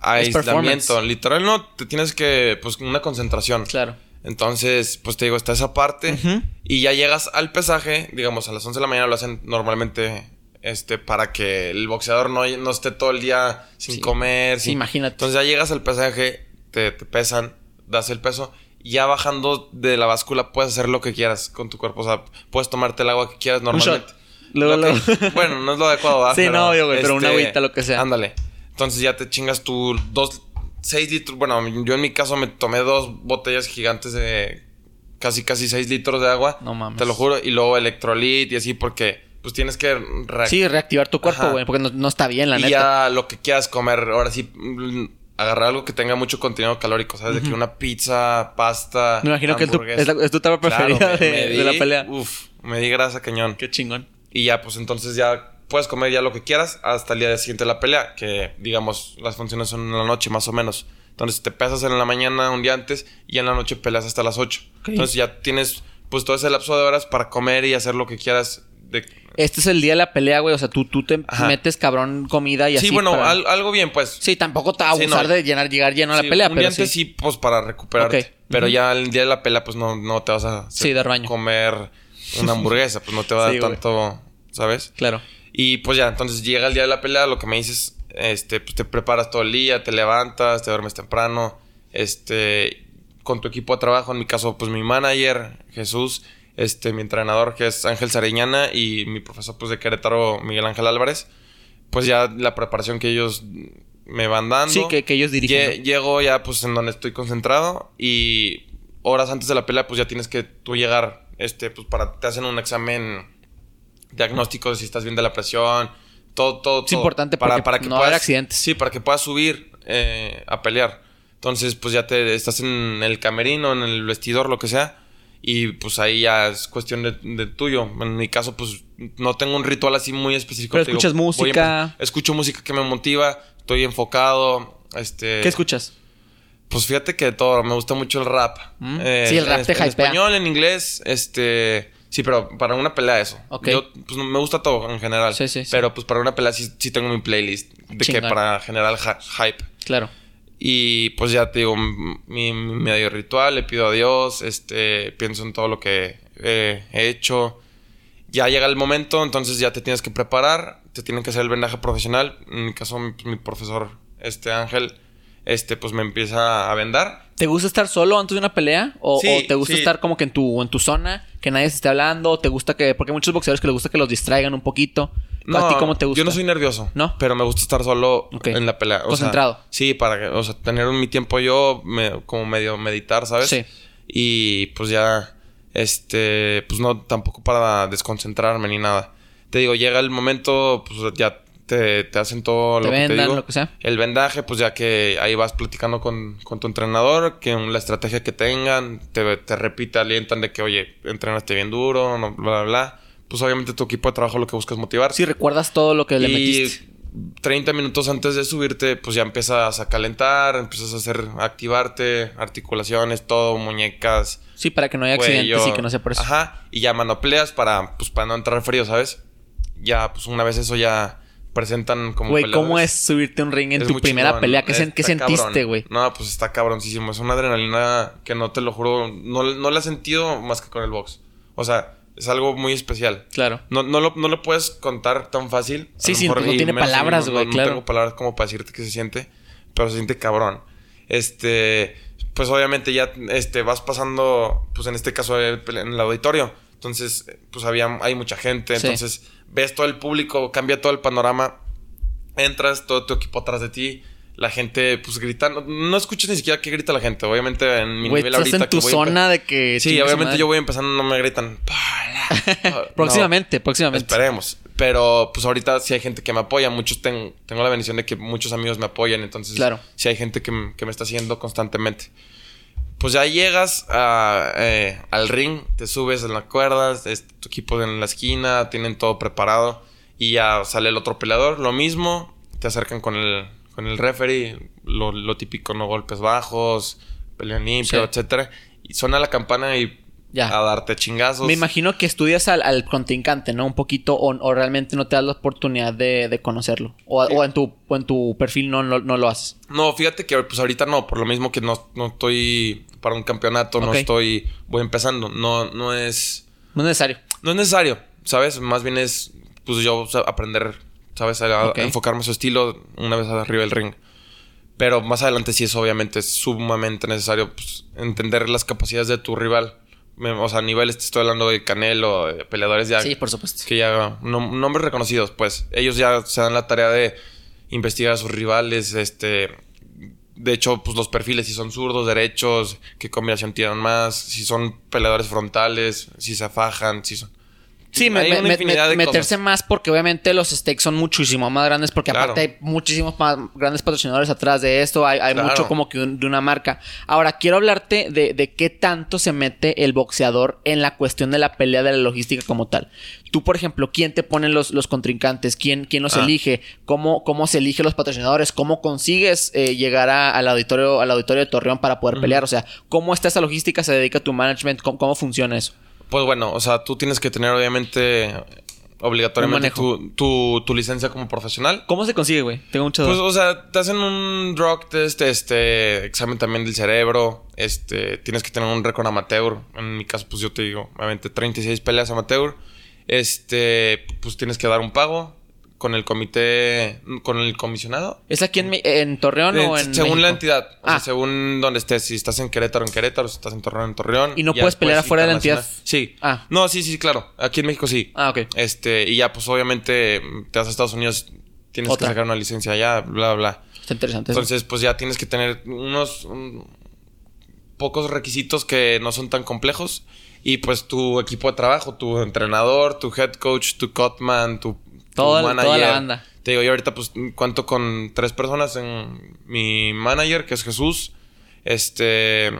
aislamiento. Literal no, te tienes que, pues, una concentración. Claro. Entonces, pues te digo, está esa parte. Y ya llegas al pesaje, digamos, a las 11 de la mañana lo hacen normalmente este, para que el boxeador no, no esté todo el día sin comer. Sí, imagínate. Entonces ya llegas al pesaje, te, pesan, das el peso. Y ya bajando de la báscula puedes hacer lo que quieras con tu cuerpo. O sea, puedes tomarte el agua que quieras normalmente *laughs* bueno, no es lo adecuado, ¿verdad? Sí, no, güey, pero una este, agüita, lo que sea. Ándale. Entonces ya te chingas tú dos, seis litros. Bueno, yo en mi caso me tomé dos botellas gigantes de casi, casi seis litros de agua. No mames. Te lo juro. Y luego electrolit y así porque pues tienes que. Sí, reactivar tu cuerpo, güey, porque no, está bien, la y neta. Y ya lo que quieras comer, ahora sí, agarrar algo que tenga mucho contenido calórico, ¿sabes? De que una pizza, pasta. Me imagino que es tu, es, tu preferida de, la pelea. Uf, me di grasa cañón. Qué chingón. Y ya, pues entonces ya puedes comer ya lo que quieras hasta el día siguiente de la pelea, que digamos las funciones son en la noche más o menos. Entonces te pesas en la mañana un día antes y en la noche peleas hasta las 8. Entonces ya tienes pues todo ese lapso de horas para comer y hacer lo que quieras. De... Este es el día de la pelea, güey. O sea, tú, tú te metes cabrón comida y así. Sí, bueno, algo bien, pues. Sí, tampoco te va a abusar de llenar, llegar lleno a la pelea, un pero. Día antes sí. pues para recuperarte. Pero ya el día de la pelea, pues no, no te vas a sí, dar baño. comer una *laughs* hamburguesa, pues no te va a dar tanto ¿sabes? Claro. Y pues ya, entonces llega el día de la pelea, lo que me dices, este, pues te preparas todo el día, te levantas, te duermes temprano, este, con tu equipo de trabajo, en mi caso, pues mi manager, Jesús, este, mi entrenador, que es Ángel Sariñana, y mi profesor, pues de Querétaro, Miguel Ángel Álvarez, pues ya la preparación que ellos me van dando. Sí, que, que ellos dirigen. Llego ya, pues, en donde estoy concentrado, y horas antes de la pelea, pues ya tienes que tú llegar, este, pues para, te hacen un examen diagnóstico de si estás bien de la presión, todo, todo. Es importante para, para que no puedas, accidentes. Sí, para que puedas subir eh, a pelear. Entonces, pues ya te estás en el camerino, en el vestidor, lo que sea. Y pues ahí ya es cuestión de, tuyo. En mi caso, pues no tengo un ritual así muy específico. Pero escuchas música. Escucho música que me motiva, estoy enfocado. Este, ¿Qué escuchas? Pues fíjate que todo, me gusta mucho el rap. Mm. Eh, sí, el rap te En español, en inglés, este... Sí, pero para una pelea eso. Yo, pues me gusta todo en general. Sí, sí, Pero pues para una pelea sí, sí tengo mi playlist. De que para generar hype. Claro. Y pues ya te digo, mi, medio ritual, le pido a Dios, este, pienso en todo lo que he hecho. Ya llega el momento, entonces ya te tienes que preparar, te tienen que hacer el vendaje profesional. En mi caso, mi, profesor, este Ángel, este, pues me empieza a vendar. ¿Te gusta estar solo antes de una pelea? ¿O, te gusta estar como que en tu, en tu zona, que nadie se esté hablando? ¿Te gusta que.? Porque hay muchos boxeadores que les gusta que los distraigan un poquito. No, ¿A ti cómo te gusta? Yo no soy nervioso. ¿No? Pero me gusta estar solo en la pelea. Concentrado. sí, para que, o sea, tener mi tiempo yo, como medio meditar, ¿sabes? Sí. Y pues ya, este, pues no, tampoco para desconcentrarme ni nada. Te digo, llega el momento, pues ya te, te hacen todo lo que te digo. lo que sea. El vendaje, pues ya que ahí vas platicando con, con tu entrenador, que la estrategia que tengan, te, te repite, alientan de que, oye, entrenaste bien duro, bla, bla, bla pues obviamente tu equipo de trabajo lo que busca es motivar. Sí, recuerdas todo lo que le metiste. 30 minutos antes de subirte, pues ya empiezas a calentar, empiezas a hacer, activarte, articulaciones, todo, muñecas. Sí, para que no haya accidentes y que no sea por eso. Ajá, y ya manopleas para, pues, para no entrar frío, ¿sabes? Ya, pues una vez eso ya presentan como. Güey, ¿cómo es subirte un ring en tu primera pelea? ¿Qué, sentiste, güey? No, pues está cabroncísimo. Es una adrenalina que no te lo juro, no, no la he sentido más que con el box. O sea, es algo muy especial. Claro. No, no, lo, no lo puedes contar tan fácil. Sí, sí, no tiene palabras, güey, claro. No tengo palabras como para decirte que se siente, pero se siente cabrón. Este, pues obviamente ya este, vas pasando, pues en este caso en el auditorio. Entonces, pues había, hay mucha gente. Entonces, ves todo el público, cambia todo el panorama. Entras, todo tu equipo atrás de ti la gente pues gritando. No escuchas ni siquiera qué grita la gente. Obviamente en mi nivel ahorita. en tu zona de que. Sí, obviamente yo voy empezando, no me gritan. *laughs* próximamente, próximamente. Esperemos. Pero pues ahorita sí hay gente que me apoya. Muchos tengo la bendición de que muchos amigos me apoyan. Entonces, claro. sí hay gente que, me está haciendo constantemente. Pues ya llegas eh, al ring, te subes en las cuerdas, tu equipo en la esquina, tienen todo preparado. Y ya sale el otro peleador, lo mismo, te acercan con el, con el referee, lo, típico, ¿no? Golpes bajos, pelea limpio, etcétera. Y suena la campana y ya. a darte chingazos. Me imagino que estudias al, contrincante, ¿no? Un poquito, o, realmente no te das la oportunidad de, conocerlo. O, en tu, en tu perfil no, no, lo haces. No, fíjate que pues ahorita no, por lo mismo que no, no estoy para un campeonato, no estoy, voy empezando. No, no es. No es necesario. No es necesario, ¿sabes? Más bien es, pues yo aprender ¿sabes? A, enfocarme su estilo una vez arriba del ring. Pero más adelante sí es obviamente sumamente necesario pues, entender las capacidades de tu rival. O sea, a niveles te estoy hablando de Canelo, de peleadores ya. Sí, por supuesto. Que ya, nombres reconocidos, pues. Ellos ya se dan la tarea de investigar a sus rivales, este... De hecho, pues los perfiles, si son zurdos, derechos, qué combinación tiran más, si son peleadores frontales, si se fajan, si son... Sí, meterse más porque obviamente los stakes son muchísimo más grandes porque aparte hay muchísimos más grandes patrocinadores atrás de esto, hay, mucho como que de una marca. Ahora, quiero hablarte de, qué tanto se mete el boxeador en la cuestión de la pelea de la logística como tal. Tú, por ejemplo, ¿quién te pone los, los contrincantes? ¿Quién, quién los ah. elige? ¿Cómo, ¿Cómo se eligen los patrocinadores? ¿Cómo consigues eh, llegar al, auditorio, al auditorio de Torreón para poder pelear? O sea, ¿cómo está esa logística? ¿Se dedica a tu management? cómo funciona eso? Pues bueno, o sea, tú tienes que tener obviamente obligatoriamente tu, tu, licencia como profesional. ¿Cómo se consigue, güey? Tengo mucho Pues, o sea, te hacen un drug test, este, examen también del cerebro, este, tienes que tener un récord amateur. En mi caso, pues yo te digo, obviamente 36 peleas amateur. Este, pues tienes que dar un pago, con el comité, con el comisionado. ¿Es aquí en, en Torreón o en Según la entidad, ah. según donde estés. Si estás en Querétaro, en Querétaro, si estás en Torreón, en Torreón. ¿Y no puedes pelear afuera de la entidad? Sí. Ah. No, sí, sí, claro. Aquí en México sí. Ah, ok. Este, y ya, pues obviamente te vas a Estados Unidos, tienes que sacar una licencia allá, bla, bla. Está interesante. Entonces, pues ya tienes que tener unos pocos requisitos que no son tan complejos. Y pues tu equipo de trabajo, tu entrenador, tu head coach, tu cutman, tu Toda, toda la banda. Te digo, yo ahorita pues cuento con tres personas en mi manager, que es Jesús. Este...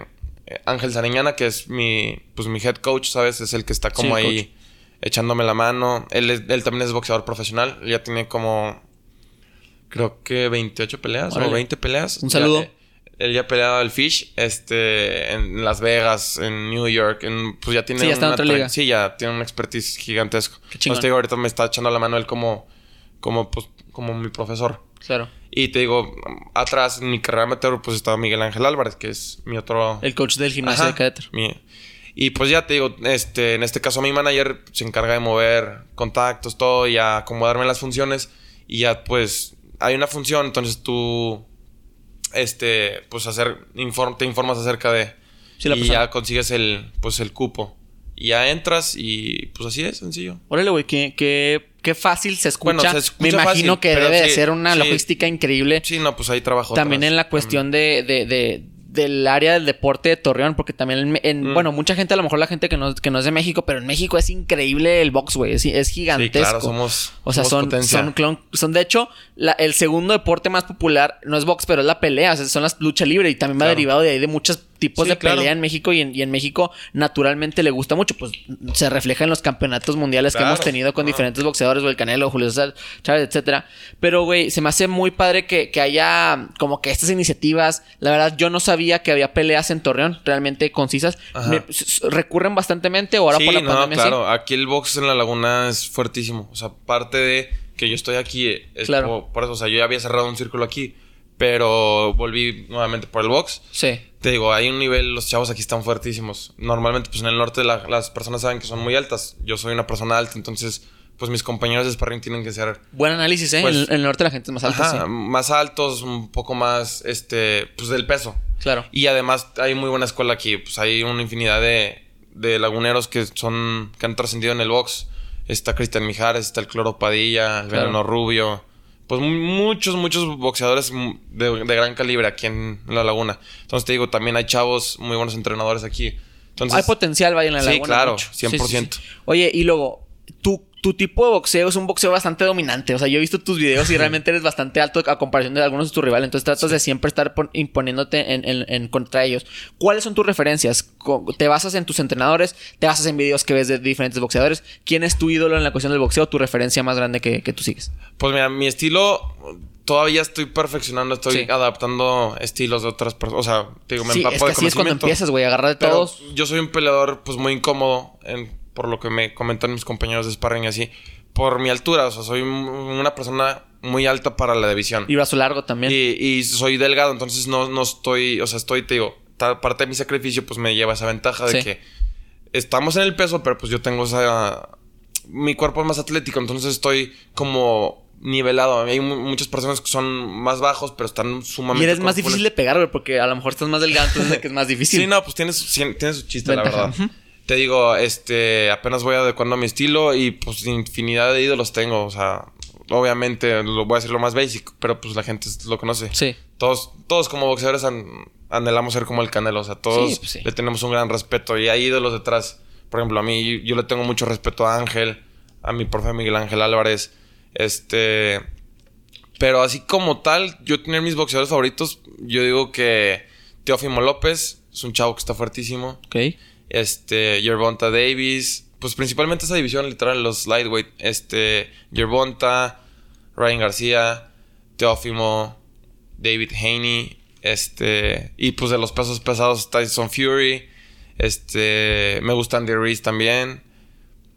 Ángel Sariñana, que es mi, pues mi head coach, ¿sabes? Es el que está como ahí echándome la mano. Él, él también es boxeador profesional. ya tiene como, creo que 28 peleas o 20 peleas. Un saludo. Él ya ha peleado el Fish este, en Las Vegas, en New York. En, pues ya tiene sí, ya está una otra liga. Sí, ya tiene un expertise gigantesco. Qué. Entonces te digo, ahorita me está echando la mano él como, como, pues, como mi profesor. Claro. Y te digo, atrás en mi carrera amateur, pues estaba Miguel Ángel Álvarez, que es mi otro. El coach del gimnasio de Querétaro. Y pues ya te digo, este, en este caso mi manager se encarga de mover contactos, todo, y acomodarme las funciones. Y ya pues hay una función, entonces tú, este, pues hacer, te informas acerca de... y ya consigues el, pues el cupo. Y ya entras y pues así es, sencillo. Órale, güey, qué, qué, qué fácil se escucha. Me imagino que debe de ser una logística increíble. Sí, no, pues ahí trabajo. También en la cuestión de, de, de del área del deporte de Torreón, porque también en, mm. bueno, mucha gente, a lo mejor la gente que no, que no es de México, pero en México es increíble el box, güey, es, es, gigantesco. Sí, claro, somos O sea, son, son, son, de hecho, el segundo deporte más popular, no es box, pero es la pelea, o sea, son las lucha libre y también va derivado de ahí de muchas tipos de pelea en México y en, México naturalmente le gusta mucho. Pues se refleja en los campeonatos mundiales que hemos tenido con diferentes boxeadores, o el Canelo, Julio César, Chávez, etcétera. Pero, güey, se me hace muy padre que, haya como que estas iniciativas. La verdad, yo no sabía que había peleas en Torreón realmente concisas. ¿Recurren bastantemente o ahora por la no, claro. Aquí el box en la laguna es fuertísimo. O sea, parte de que yo estoy aquí es claro. por eso. O sea, yo ya había cerrado un círculo aquí pero volví nuevamente por el box. Sí. Te digo, hay un nivel, los chavos aquí están fuertísimos. Normalmente, pues en el norte las personas saben que son muy altas. Yo soy una persona alta, entonces, pues mis compañeros de sparring tienen que ser... Buen análisis, ¿eh? Pues, en, el norte la gente es más alta, Más altos, un poco más, este, pues del peso. Claro. Y además hay muy buena escuela aquí. Pues hay una infinidad de, de laguneros que son, que han trascendido en el box. Está Cristian Mijares, está el Cloro Padilla, el Veneno Rubio pues muchos, muchos boxeadores de, gran calibre aquí en la laguna. Entonces te digo, también hay chavos, muy buenos entrenadores aquí. Entonces, hay potencial, vaya en la laguna. Sí, claro, 100%. Oye, y luego, tú tu tipo de boxeo es un boxeo bastante dominante. O sea, yo he visto tus videos y realmente eres bastante alto a comparación de algunos de tus rivales. Entonces tratas de siempre estar imponiéndote en, contra ellos. ¿Cuáles son tus referencias? ¿Te basas en tus entrenadores? ¿Te basas en videos que ves de diferentes boxeadores? ¿Quién es tu ídolo en la cuestión del boxeo? ¿Tu referencia más grande que, tú sigues? Pues mira, mi estilo todavía estoy perfeccionando, estoy adaptando estilos de otras personas. O sea, te digo, me sí, es que así es cuando empiezas, güey, agarrar de todos. Yo soy un peleador, pues muy incómodo en por lo que me comentan mis compañeros de sparring y así, por mi altura, o sea, soy una persona muy alta para la división. Y brazo largo también. Y, soy delgado, entonces no, no estoy, o sea, estoy, te digo, parte de mi sacrificio pues me lleva esa ventaja de que estamos en el peso, pero pues yo tengo esa... Mi cuerpo es más atlético, entonces estoy como nivelado. Hay muchas personas que son más bajos, pero están sumamente... Y eres más difícil de pegar, güey, porque a lo mejor estás más delgado, entonces que es más *laughs* difícil. sí, no, pues tienes, tienes su chiste, la verdad te digo, este, apenas voy adecuando a mi estilo y pues infinidad de ídolos tengo, o sea, obviamente lo voy a decir lo más basic, pero pues la gente lo conoce. Sí. Todos, todos como boxeadores anhelamos ser como el Canelo, o sea, todos pues le tenemos un gran respeto y hay ídolos detrás. Por ejemplo, a mí yo le tengo mucho respeto a Ángel, a mi profe Miguel Ángel Álvarez, este, pero así como tal, yo tener mis boxeadores favoritos, yo digo que Teófimo López es un chavo que está fuertísimo. Ok este, Yerbonta Davis, pues principalmente esa división literal, los lightweight, este, Yerbonta, Ryan García, Teófimo, David Haney, este, y pues de los pesos pesados Tyson Fury, este, me gusta Andy Reese también.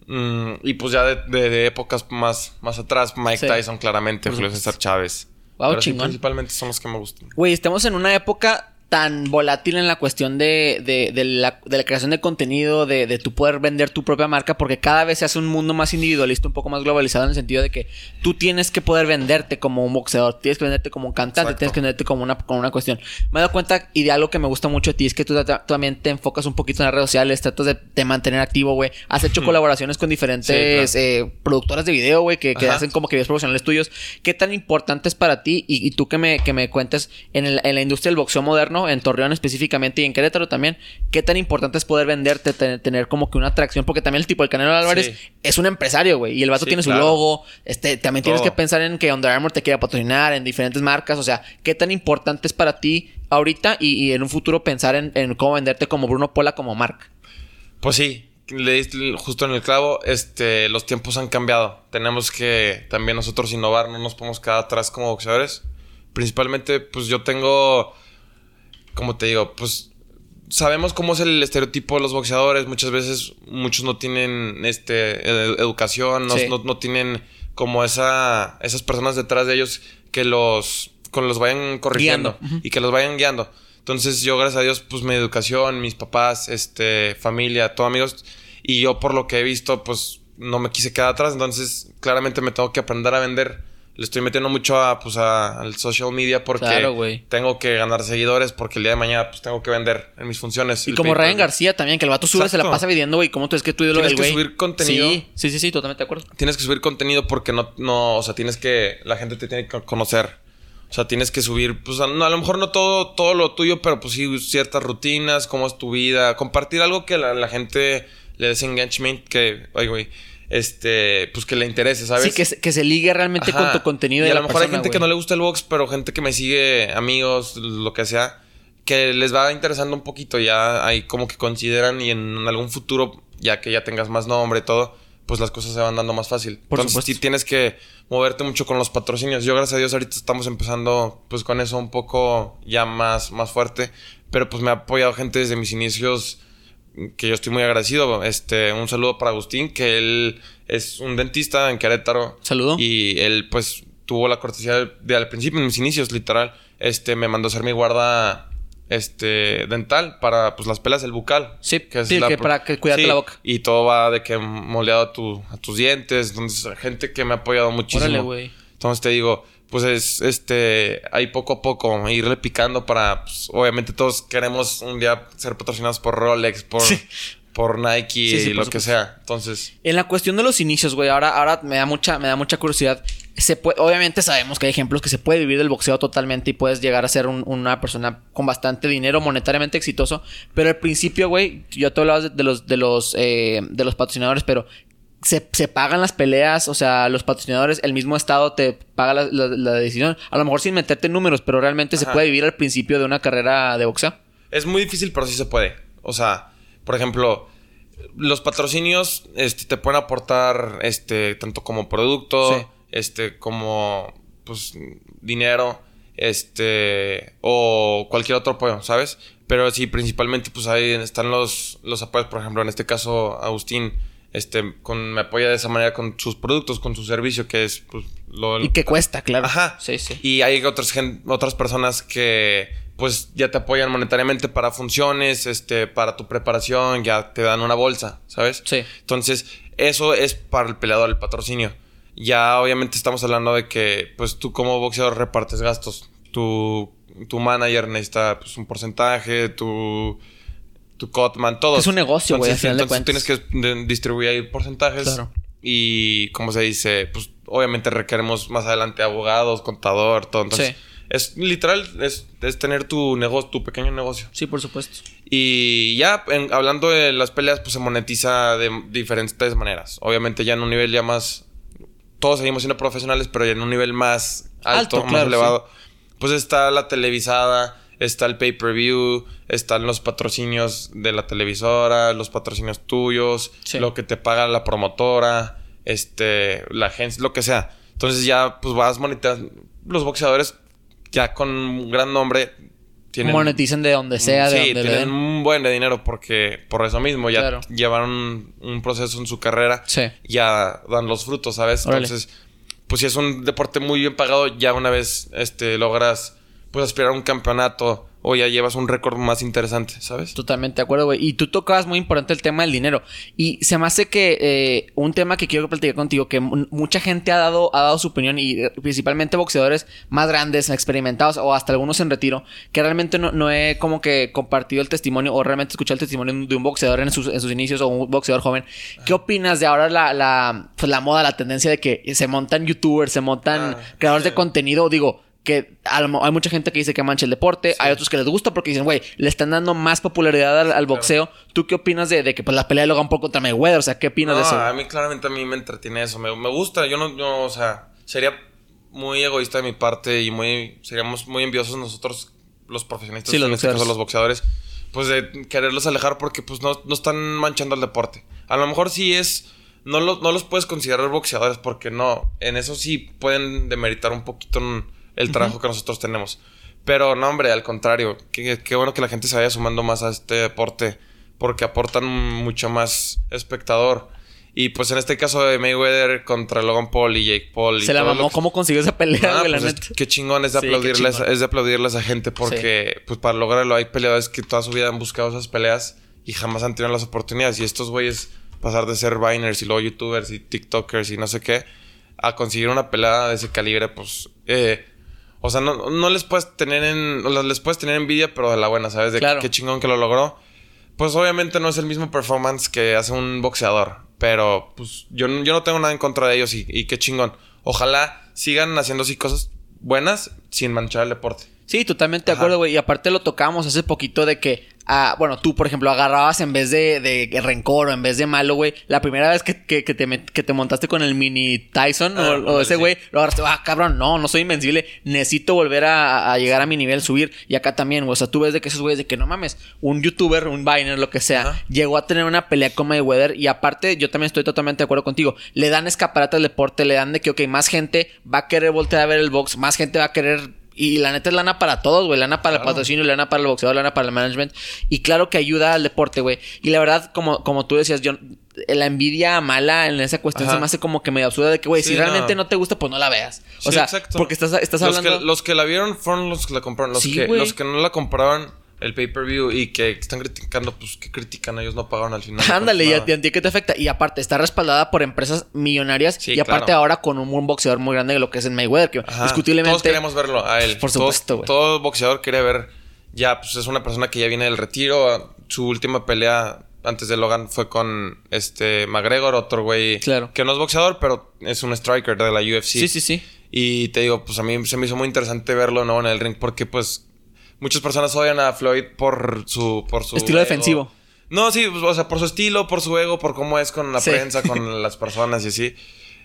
Mm, y pues ya de, épocas más, más atrás, Mike Tyson claramente, Julio César Chávez. Wow, principalmente son los que me gustan. Güey, estamos en una época tan volátil en la cuestión de, de, de, la, de la, creación de contenido, de, de, tu poder vender tu propia marca, porque cada vez se hace un mundo más individualista, un poco más globalizado en el sentido de que tú tienes que poder venderte como un boxeador, tienes que venderte como un cantante, tienes que venderte como una, como una cuestión. Me he dado cuenta y de algo que me gusta mucho de ti es que tú, también te enfocas un poquito en las redes sociales, tratas de, mantener activo, güey. Has hecho colaboraciones con diferentes eh, productoras de video, güey, que, que hacen como que videos profesionales tuyos. ¿Qué tan importante es para ti y, y tú que me, que me cuentes en, el, en la industria del boxeo moderno? ¿No? En Torreón específicamente y en Querétaro también. ¿Qué tan importante es poder venderte, tener como que una atracción? Porque también el tipo, el Canelo Álvarez es un empresario, güey. Y el vato tiene su logo. Este, también tienes que pensar en que Under Armour te quiera patrocinar en diferentes marcas. O sea, ¿qué tan importante es para ti ahorita y, en un futuro pensar en, en, cómo venderte como Bruno Pola como marca? Pues sí, le diste justo en el clavo, este, los tiempos han cambiado. Tenemos que también nosotros innovar, no nos podemos quedar atrás como boxeadores. Principalmente, pues yo tengo, como te digo, pues sabemos cómo es el estereotipo de los boxeadores. Muchas veces muchos no tienen este, educación, no, tienen como esa, esas personas detrás de ellos que los, con los vayan corrigiendo y que los vayan guiando. Entonces yo, gracias a Dios, pues mi educación, mis papás, este, familia, todos amigos, y yo por lo que he visto, pues no me quise quedar atrás. Entonces, claramente me tengo que aprender a vender. Le estoy metiendo mucho a, pues, al social media porque tengo que ganar seguidores porque el día de mañana pues tengo que vender en mis funciones. Y como Ryan García también, que el vato sube, se la pasa viviendo, güey. ¿Cómo tú es que tú Tienes que subir contenido. Sí, sí, sí, sí, totalmente de acuerdo. Tienes que subir contenido porque no, no, o sea, tienes que, la gente te tiene que conocer. O sea, tienes que subir, pues a, lo mejor no todo, todo lo tuyo, pero pues sí ciertas rutinas, cómo es tu vida, compartir algo que la, la gente le des engagement, que, ay, güey, este, pues que le interese, ¿sabes? Sí, que, se, que se ligue realmente con tu contenido. Y a lo mejor hay gente que no le gusta el box, pero gente que me sigue, amigos, lo que sea, que les va interesando un poquito, ya hay como que consideran y en algún futuro, ya que ya tengas más nombre y todo, pues las cosas se van dando más fácil. Por Entonces sí tienes que moverte mucho con los patrocinios. Yo gracias a Dios ahorita estamos empezando pues con eso un poco ya más, más fuerte. Pero pues me ha apoyado gente desde mis inicios que yo estoy muy agradecido. Este, un saludo para Agustín, que él es un dentista en Querétaro. Saludo. Y él pues tuvo la cortesía de, al principio, en mis inicios, literal. Este, me mandó a hacer mi guarda este dental para pues las pelas del bucal. Sí, que es que para que cuidarte la boca. Y todo va de que moldeado a, tu, a tus dientes. Entonces, gente que me ha apoyado muchísimo. Órale, güey. Entonces te digo, pues es este ahí poco a poco irle picando para pues, obviamente todos queremos un día ser patrocinados por Rolex, por por Nike y lo que sea. Entonces, en la cuestión de los inicios, güey, ahora ahora me da mucha me da mucha curiosidad se puede, obviamente sabemos que hay ejemplos que se puede vivir del boxeo totalmente y puedes llegar a ser una persona con bastante dinero, monetariamente exitoso. Pero al principio, güey, yo te hablaba de, los, de los, eh, de los patrocinadores, pero se, pagan las peleas, o sea, los patrocinadores, el mismo estado te paga la, decisión. A lo mejor sin meterte en números, pero realmente se puede vivir al principio de una carrera de boxeo. Es muy difícil, pero sí se puede. O sea, por ejemplo, los patrocinios este, te pueden aportar este, tanto como producto este, como, pues, dinero, este, o cualquier otro apoyo, ¿sabes? Pero sí, principalmente, pues ahí están los, los apoyos, por ejemplo, en este caso, Agustín, este, con, me apoya de esa manera con sus productos, con su servicio, que es, pues, lo... Y que cuesta, claro. Ajá. Sí, sí. Y hay otras, otras personas que, pues, ya te apoyan monetariamente para funciones, este, para tu preparación, ya te dan una bolsa, ¿sabes? Sí. Entonces, eso es para el peleador, el patrocinio. Ya obviamente estamos hablando de que pues tú como boxeador repartes gastos. Tu, tu manager necesita pues, un porcentaje, tu, tu cotman, todo. Es un negocio, güey. Entonces, entonces tienes que distribuir porcentajes. Claro. Y como se dice, pues obviamente requeremos más adelante abogados, contador, todo. Entonces, es literal, es, es, tener tu negocio, tu pequeño negocio. Sí, por supuesto. Y ya, hablando de las peleas, pues se monetiza de diferentes maneras. Obviamente ya en un nivel ya más todos seguimos siendo profesionales, pero ya en un nivel más alto, más elevado. Pues está la televisada, está el pay-per-view, están los patrocinios de la televisora, los patrocinios tuyos, lo que te paga la promotora, este, la agencia, lo que sea. Entonces ya pues vas monetizando. Los boxeadores ya con un gran nombre Monetizan de donde sea, de sí, tienen un buen de dinero porque por eso mismo ya llevaron un, proceso en su carrera. Sí. Ya dan los frutos, ¿sabes? Entonces, pues si es un deporte muy bien pagado, ya una vez este logras pues aspirar a un campeonato o ya llevas un récord más interesante, ¿sabes? Totalmente de acuerdo, güey. Y tú tocabas muy importante el tema del dinero. Y se me hace que eh, un tema que quiero platicar contigo, que mucha gente ha dado, ha dado su opinión, y eh, principalmente boxeadores más grandes, experimentados, o hasta algunos en retiro, que realmente no, he como que compartido el testimonio o realmente escuchado el testimonio de un boxeador en sus, en sus inicios o un boxeador joven. ¿Qué opinas de ahora la, la, pues la moda, la tendencia de que se montan youtubers, se montan ah, creadores de contenido? Digo, que hay mucha gente que dice que mancha el deporte, hay otros que les gusta porque dicen, güey, le están dando más popularidad al, boxeo. ¿Tú qué opinas de, que pues, la pelea de Logan Paul contra Mayweather? O sea, ¿qué opinas de eso? A mí claramente a mí me entretiene eso, me, me gusta, yo no, yo, o sea, sería muy egoísta de mi parte y muy, seríamos muy enviosos nosotros los profesionistas, los, en este caso los boxeadores, pues de quererlos alejar porque pues no, no están manchando el deporte. A lo mejor sí es no, no los puedes considerar boxeadores porque no, en eso sí pueden demeritar un poquito el trabajo que nosotros tenemos. Pero no, hombre, al contrario, qué, bueno que la gente se vaya sumando más a este deporte porque aportan mucho más espectador. Y pues en este caso de Mayweather contra Logan Paul y Jake Paul. se la mamó, ¿cómo consiguió esa pelea, ah, pues Qué chingón es de, aplaudirles, es de aplaudirles a gente porque, pues para lograrlo, hay peleadores que toda su vida han buscado esas peleas y jamás han tenido las oportunidades. Y estos güeyes pasar de ser Viners y luego YouTubers y TikTokers y no sé qué, a conseguir una pelada de ese calibre, pues. Eh, o sea, no, no, les puedes tener en. Les puedes tener envidia, pero de la buena, ¿sabes? De qué chingón que lo logró. Pues obviamente no es el mismo performance que hace un boxeador. Pero pues yo, yo no tengo nada en contra de ellos y, y qué chingón. Ojalá sigan haciendo así cosas buenas sin manchar el deporte. Sí, totalmente de acuerdo, güey. Y aparte lo tocamos hace poquito de que bueno, tú, por ejemplo, agarrabas en vez de, de rencor o en vez de malo, güey, la primera vez que, que, te, que te montaste con el mini Tyson o, ah, ese güey, lo agarraste, ah, cabrón, no, no soy invencible, necesito volver a, llegar a mi nivel, subir. Y acá también, güey, o sea, tú ves de que esos güeyes de que no mames, un youtuber, un Viner, lo que sea, llegó a tener una pelea con Mayweather y aparte, yo también estoy totalmente de acuerdo contigo, le dan escaparate al deporte, le dan de que, ok, más gente va a querer voltear a ver el box, más gente va a querer y la neta es lana para todos, güey. Lana para el patrocinio, lana para el boxeador, lana para el management. Y claro que ayuda al deporte, güey. Y la verdad, como, como tú decías, yo, la envidia mala en esa cuestión se me hace como que medio absurda de que, güey, si realmente no. te gusta, pues no la veas. O sea, porque estás, estás los hablando. Que, los que la vieron fueron los que la compraron. Los, que, los que no la compraron el pay-per-view y que están criticando, pues que critican, ellos no pagaron al final. Ándale, y a, ti qué te afecta. Y aparte, está respaldada por empresas millonarias y aparte ahora con un, un, boxeador muy grande de lo que es el Mayweather, que discutiblemente... Todos queremos verlo a él. Por supuesto, güey. Todo, boxeador quiere ver, ya, pues es una persona que ya viene del retiro, su última pelea antes de Logan fue con este McGregor, otro güey claro. que no es boxeador, pero es un striker de la UFC. Sí, sí, sí. Y te digo, pues a mí se me hizo muy interesante verlo, ¿no? En el ring, porque pues muchas personas odian a Floyd por su, por su estilo defensivo. No, sí, o sea, por su estilo, por su ego, por cómo es con la prensa, con *laughs* las personas y así.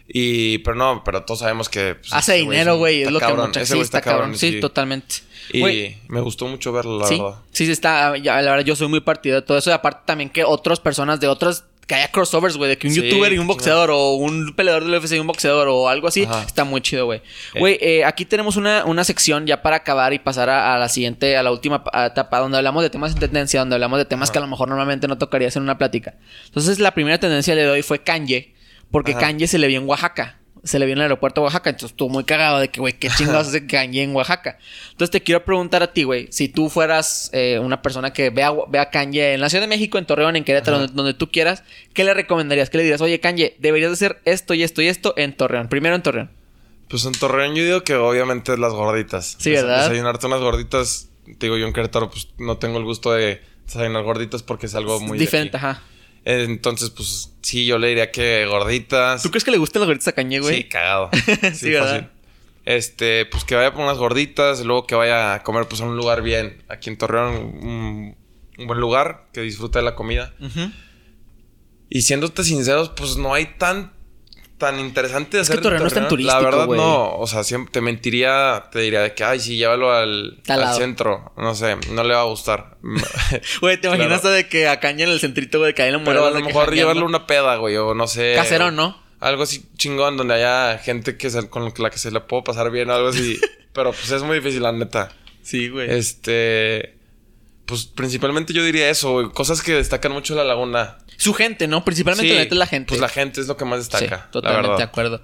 Y, pero no, pero todos sabemos que. Pues, Hace dinero, güey, es lo que mucha sí, está, cabrón. Sí, totalmente. Y me gustó mucho verlo, la verdad. Sí, está. Ya, la verdad, yo soy muy partido de todo eso. Y aparte también que otras personas de otras que haya crossovers, güey, de que un youtuber y un boxeador, o un peleador del UFC y un boxeador, o algo así, está muy chido, güey. Güey, eh, aquí tenemos una, una sección ya para acabar y pasar a, la siguiente, a la última etapa, donde hablamos de temas en tendencia, donde hablamos de temas que a lo mejor normalmente no tocarías en una plática. Entonces, la primera tendencia de hoy fue Kanye, porque Kanye se le vio en Oaxaca se le vio en el aeropuerto de Oaxaca. Entonces estuvo muy cagado de que, güey, qué chingados *laughs* hace Kanye en Oaxaca. Entonces te quiero preguntar a ti, güey, si tú fueras eh, una persona que vea, vea Kanye en la Ciudad de México, en Torreón, en Querétaro, donde, tú quieras, ¿qué le recomendarías? ¿Qué le dirías? Oye, Kanye, deberías hacer esto y esto y esto en Torreón. Primero en Torreón. Pues en Torreón yo digo que obviamente las gorditas. Sí, ¿verdad? Desayunarte unas gorditas. Digo, yo en Querétaro pues no tengo el gusto de desayunar gorditas porque es algo muy... Diferente, ajá. Entonces, pues sí, yo le diría que gorditas. ¿Tú crees que le gustan las gorditas a Cañé, güey? Sí, cagado. *laughs* sí, ¿verdad? Este, pues que vaya por unas gorditas, luego que vaya a comer pues a un lugar bien. Aquí en Torreón, un, buen lugar, que disfrute de la comida. Y siéndote sinceros, pues no hay tan tan interesante de hacer. Es que Torreón no es tan turístico, La verdad, no. O sea, siempre te mentiría, te diría de que, ay, sí, llévalo al, al centro. No sé, no le va a gustar. *laughs* Güey, ¿te imaginas de que acá en el centrito, güey, de que hay Pero a lo mejor llevarle una peda, güey, o no sé. Caserón, ¿no? Algo así chingón, donde haya gente que se, con la que se le puedo pasar bien, algo así. *laughs* Pero pues es muy difícil, la neta. Sí, güey. Este. Pues principalmente yo diría eso, güey. Cosas que destacan mucho la laguna. Su gente, ¿no? Principalmente la gente. Pues la gente es lo que más destaca. Sí, totalmente de acuerdo.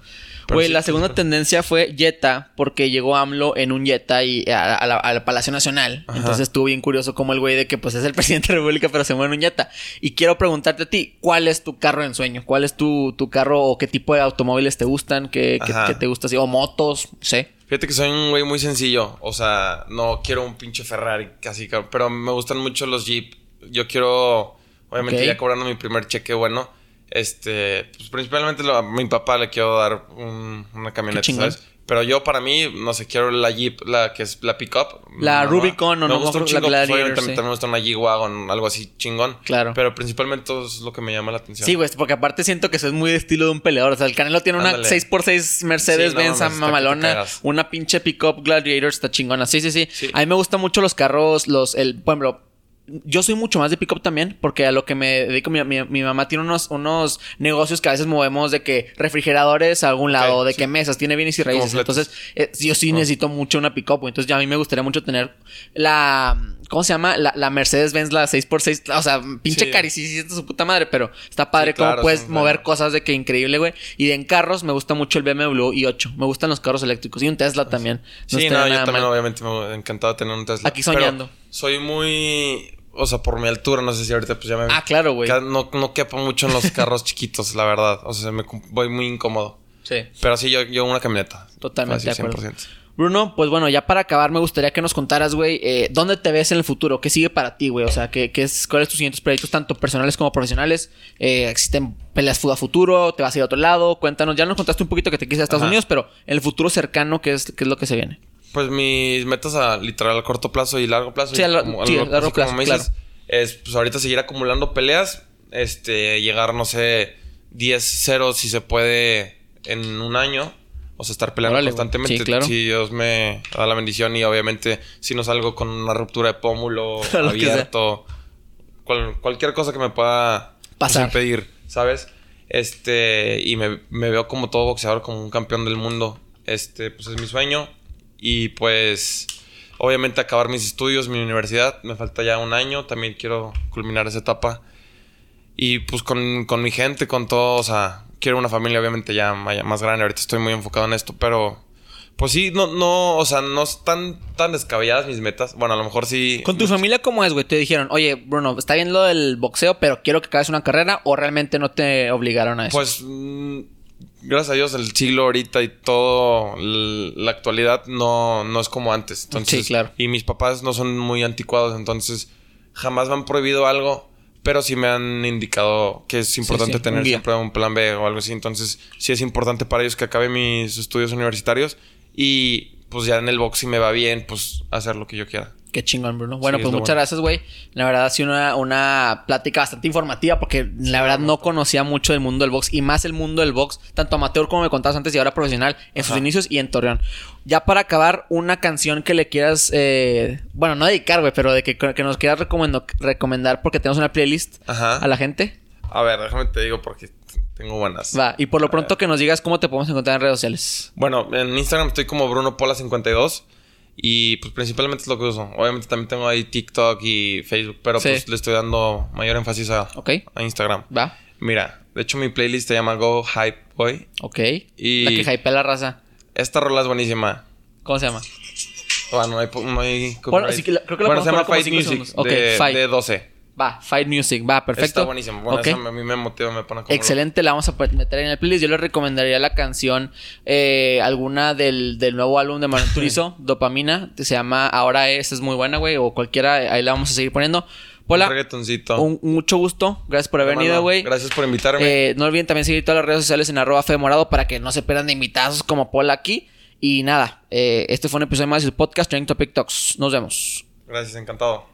Güey, la segunda tendencia fue Jetta, porque llegó AMLO en un Jetta y al Palacio Nacional. Entonces estuvo bien curioso como el güey de que pues es el *laughs* presidente de la República, pero se mueve en un Jetta. Y quiero preguntarte a ti, ¿cuál es tu carro en sueño? ¿Cuál es tu, tu carro o qué tipo de automóviles te gustan? ¿Qué, qué, te gusta así? ¿O motos? sé. Fíjate que soy un güey muy sencillo. O sea, no quiero un pinche Ferrari casi, pero me gustan mucho los Jeep. Yo quiero Obviamente ya cobrando mi primer cheque bueno. Este, pues principalmente a mi papá le quiero dar una camioneta, ¿sabes? Pero yo, para mí, no sé, quiero la Jeep, la que es la pickup. La Rubicon o me no, gusta un la chingo, pues, Gladiator, obviamente sí. también me gusta una G-Wagon, algo así chingón. Claro. Pero principalmente todo eso es lo que me llama la atención. Sí, güey, porque aparte siento que eso es muy de estilo de un peleador. O sea, el Canelo tiene una Ándale. 6x6 Mercedes Sí, no mamalona, una pinche pickup Gladiator está chingona. Sí, sí, sí, Sí. A mí me gustan mucho los carros, los, el, por ejemplo, yo soy mucho más de pickup también, porque a lo que me dedico, mi, mi- mi mamá tiene unos, unos negocios que a veces movemos de que refrigeradores a algún lado, de sí. que mesas, tiene bienes y raíces. Entonces, eh, yo sí necesito mucho una pickup. Entonces, ya a mí me gustaría mucho tener la, ¿cómo se llama? La, la Mercedes Benz, la 6x6, o sea, pinche Sí. su puta madre, pero está padre Sí, cómo puedes mover cosas de que increíble, güey. Y de en carros me gusta mucho el BMW i8. Me gustan los carros eléctricos. Y un Tesla también. Sí, no, yo también mal. obviamente me encantado tener un Tesla. Aquí soñando. Pero soy muy... O sea, por mi altura, no sé si ahorita pues ya me... Ah, claro, güey. No, no quepo mucho en los *laughs* carros chiquitos, la verdad. O sea, me voy muy incómodo. Sí. Pero sí, yo, yo una camioneta. Totalmente Fácil, de acuerdo. 100%. Bruno, pues bueno, ya para acabar me gustaría que nos contaras, güey, eh, ¿dónde te ves en el futuro? ¿Qué sigue para ti, güey? O sea, ¿qué, qué es, ¿cuáles tus siguientes proyectos, tanto personales como profesionales? Eh, ¿Existen peleas a futuro? ¿Te vas a ir a otro lado? Cuéntanos, ya nos contaste un poquito que te quise a Estados Ajá. Unidos, pero en el futuro cercano, ¿qué es, qué es lo que se viene? Pues mis metas a literal a corto plazo y largo plazo. Sí, a la- como- sí, lo- a largo como plazo, me dices, Es pues ahorita seguir acumulando peleas. Este, llegar, no sé, 10-0 si se puede en un año. O sea, estar peleando Órale, constantemente. Sí, claro. Si Dios me da la bendición y obviamente si no salgo con una ruptura de pómulo *laughs* abierto. cual- cualquier cosa que me pueda pues, Pasar. impedir, ¿sabes? Este, y me, me veo como todo boxeador, como un campeón del mundo. Este, pues es mi sueño. Y pues, obviamente acabar mis estudios, mi universidad. Me falta ya un año, también quiero culminar esa etapa. Y pues con, con mi gente, con todo, o sea, quiero una familia obviamente ya más grande. Ahorita estoy muy enfocado en esto, pero pues sí, no, no, o sea, no están tan descabelladas mis metas. Bueno, a lo mejor sí. ¿Con tu familia cómo es, güey? Te dijeron, oye, Bruno, está bien lo del boxeo, pero quiero que acabes una carrera, o realmente no te obligaron a eso. Pues, mm, gracias a Dios, el siglo ahorita y todo, la actualidad no, no es como antes. Entonces, Sí, claro. Y mis papás no son muy anticuados, entonces jamás me han prohibido algo, pero sí me han indicado que es importante sí, un tener guía. siempre un plan B o algo así. Entonces, sí es importante para ellos que acabe mis estudios universitarios y pues ya en el box si me va bien, pues hacer lo que yo quiera. Qué chingón, Bruno. Bueno, Sí, pues muchas bueno. gracias, güey. La verdad ha sido una, una plática bastante informativa porque la verdad no conocía mucho del mundo del box y más el mundo del box, tanto amateur como me contabas antes y ahora profesional, en sus inicios y en Torreón. Ya para acabar, una canción que le quieras, eh, bueno, no dedicar, güey, pero de que, que nos quieras recomendar porque tenemos una playlist Ajá. a la gente. A ver, déjame te digo porque tengo buenas. Va, y por lo pronto que nos digas cómo te podemos encontrar en redes sociales. Bueno, en Instagram estoy como Bruno Pola 52 y pues principalmente es lo que uso. Obviamente también tengo ahí TikTok y Facebook, pero Sí. pues le estoy dando mayor énfasis a, a Instagram. Va, Mira, de hecho mi playlist se llama Go Hype Boy. ok. Y- La que hypea la raza. Esta rola es buenísima. ¿Cómo se llama? Bueno, no hay, po- no hay Bueno, sí que la- creo que la bueno, se llama Fight Music segundos. De, Fight. de 12. Va, Fight Music, va, perfecto. Está buenísimo. Bueno, eso a mí me motiva, me pone como... Excelente, la vamos a meter en el playlist. Yo le recomendaría la canción, eh, alguna del, del nuevo álbum de Manuel *laughs* Turizo, Dopamina, que se llama Ahora es, es muy buena, güey, o cualquiera, ahí la vamos a seguir poniendo. Un Hola, reggaetoncito. un, mucho gusto, gracias por haber venido, güey. Gracias por invitarme. Eh, no olviden también seguir todas las redes sociales en arroba Fede Morado para que no se pierdan de invitados como Paula aquí. Y nada, eh, este fue un episodio más del podcast Training Topic Talks. Nos vemos. Gracias, encantado.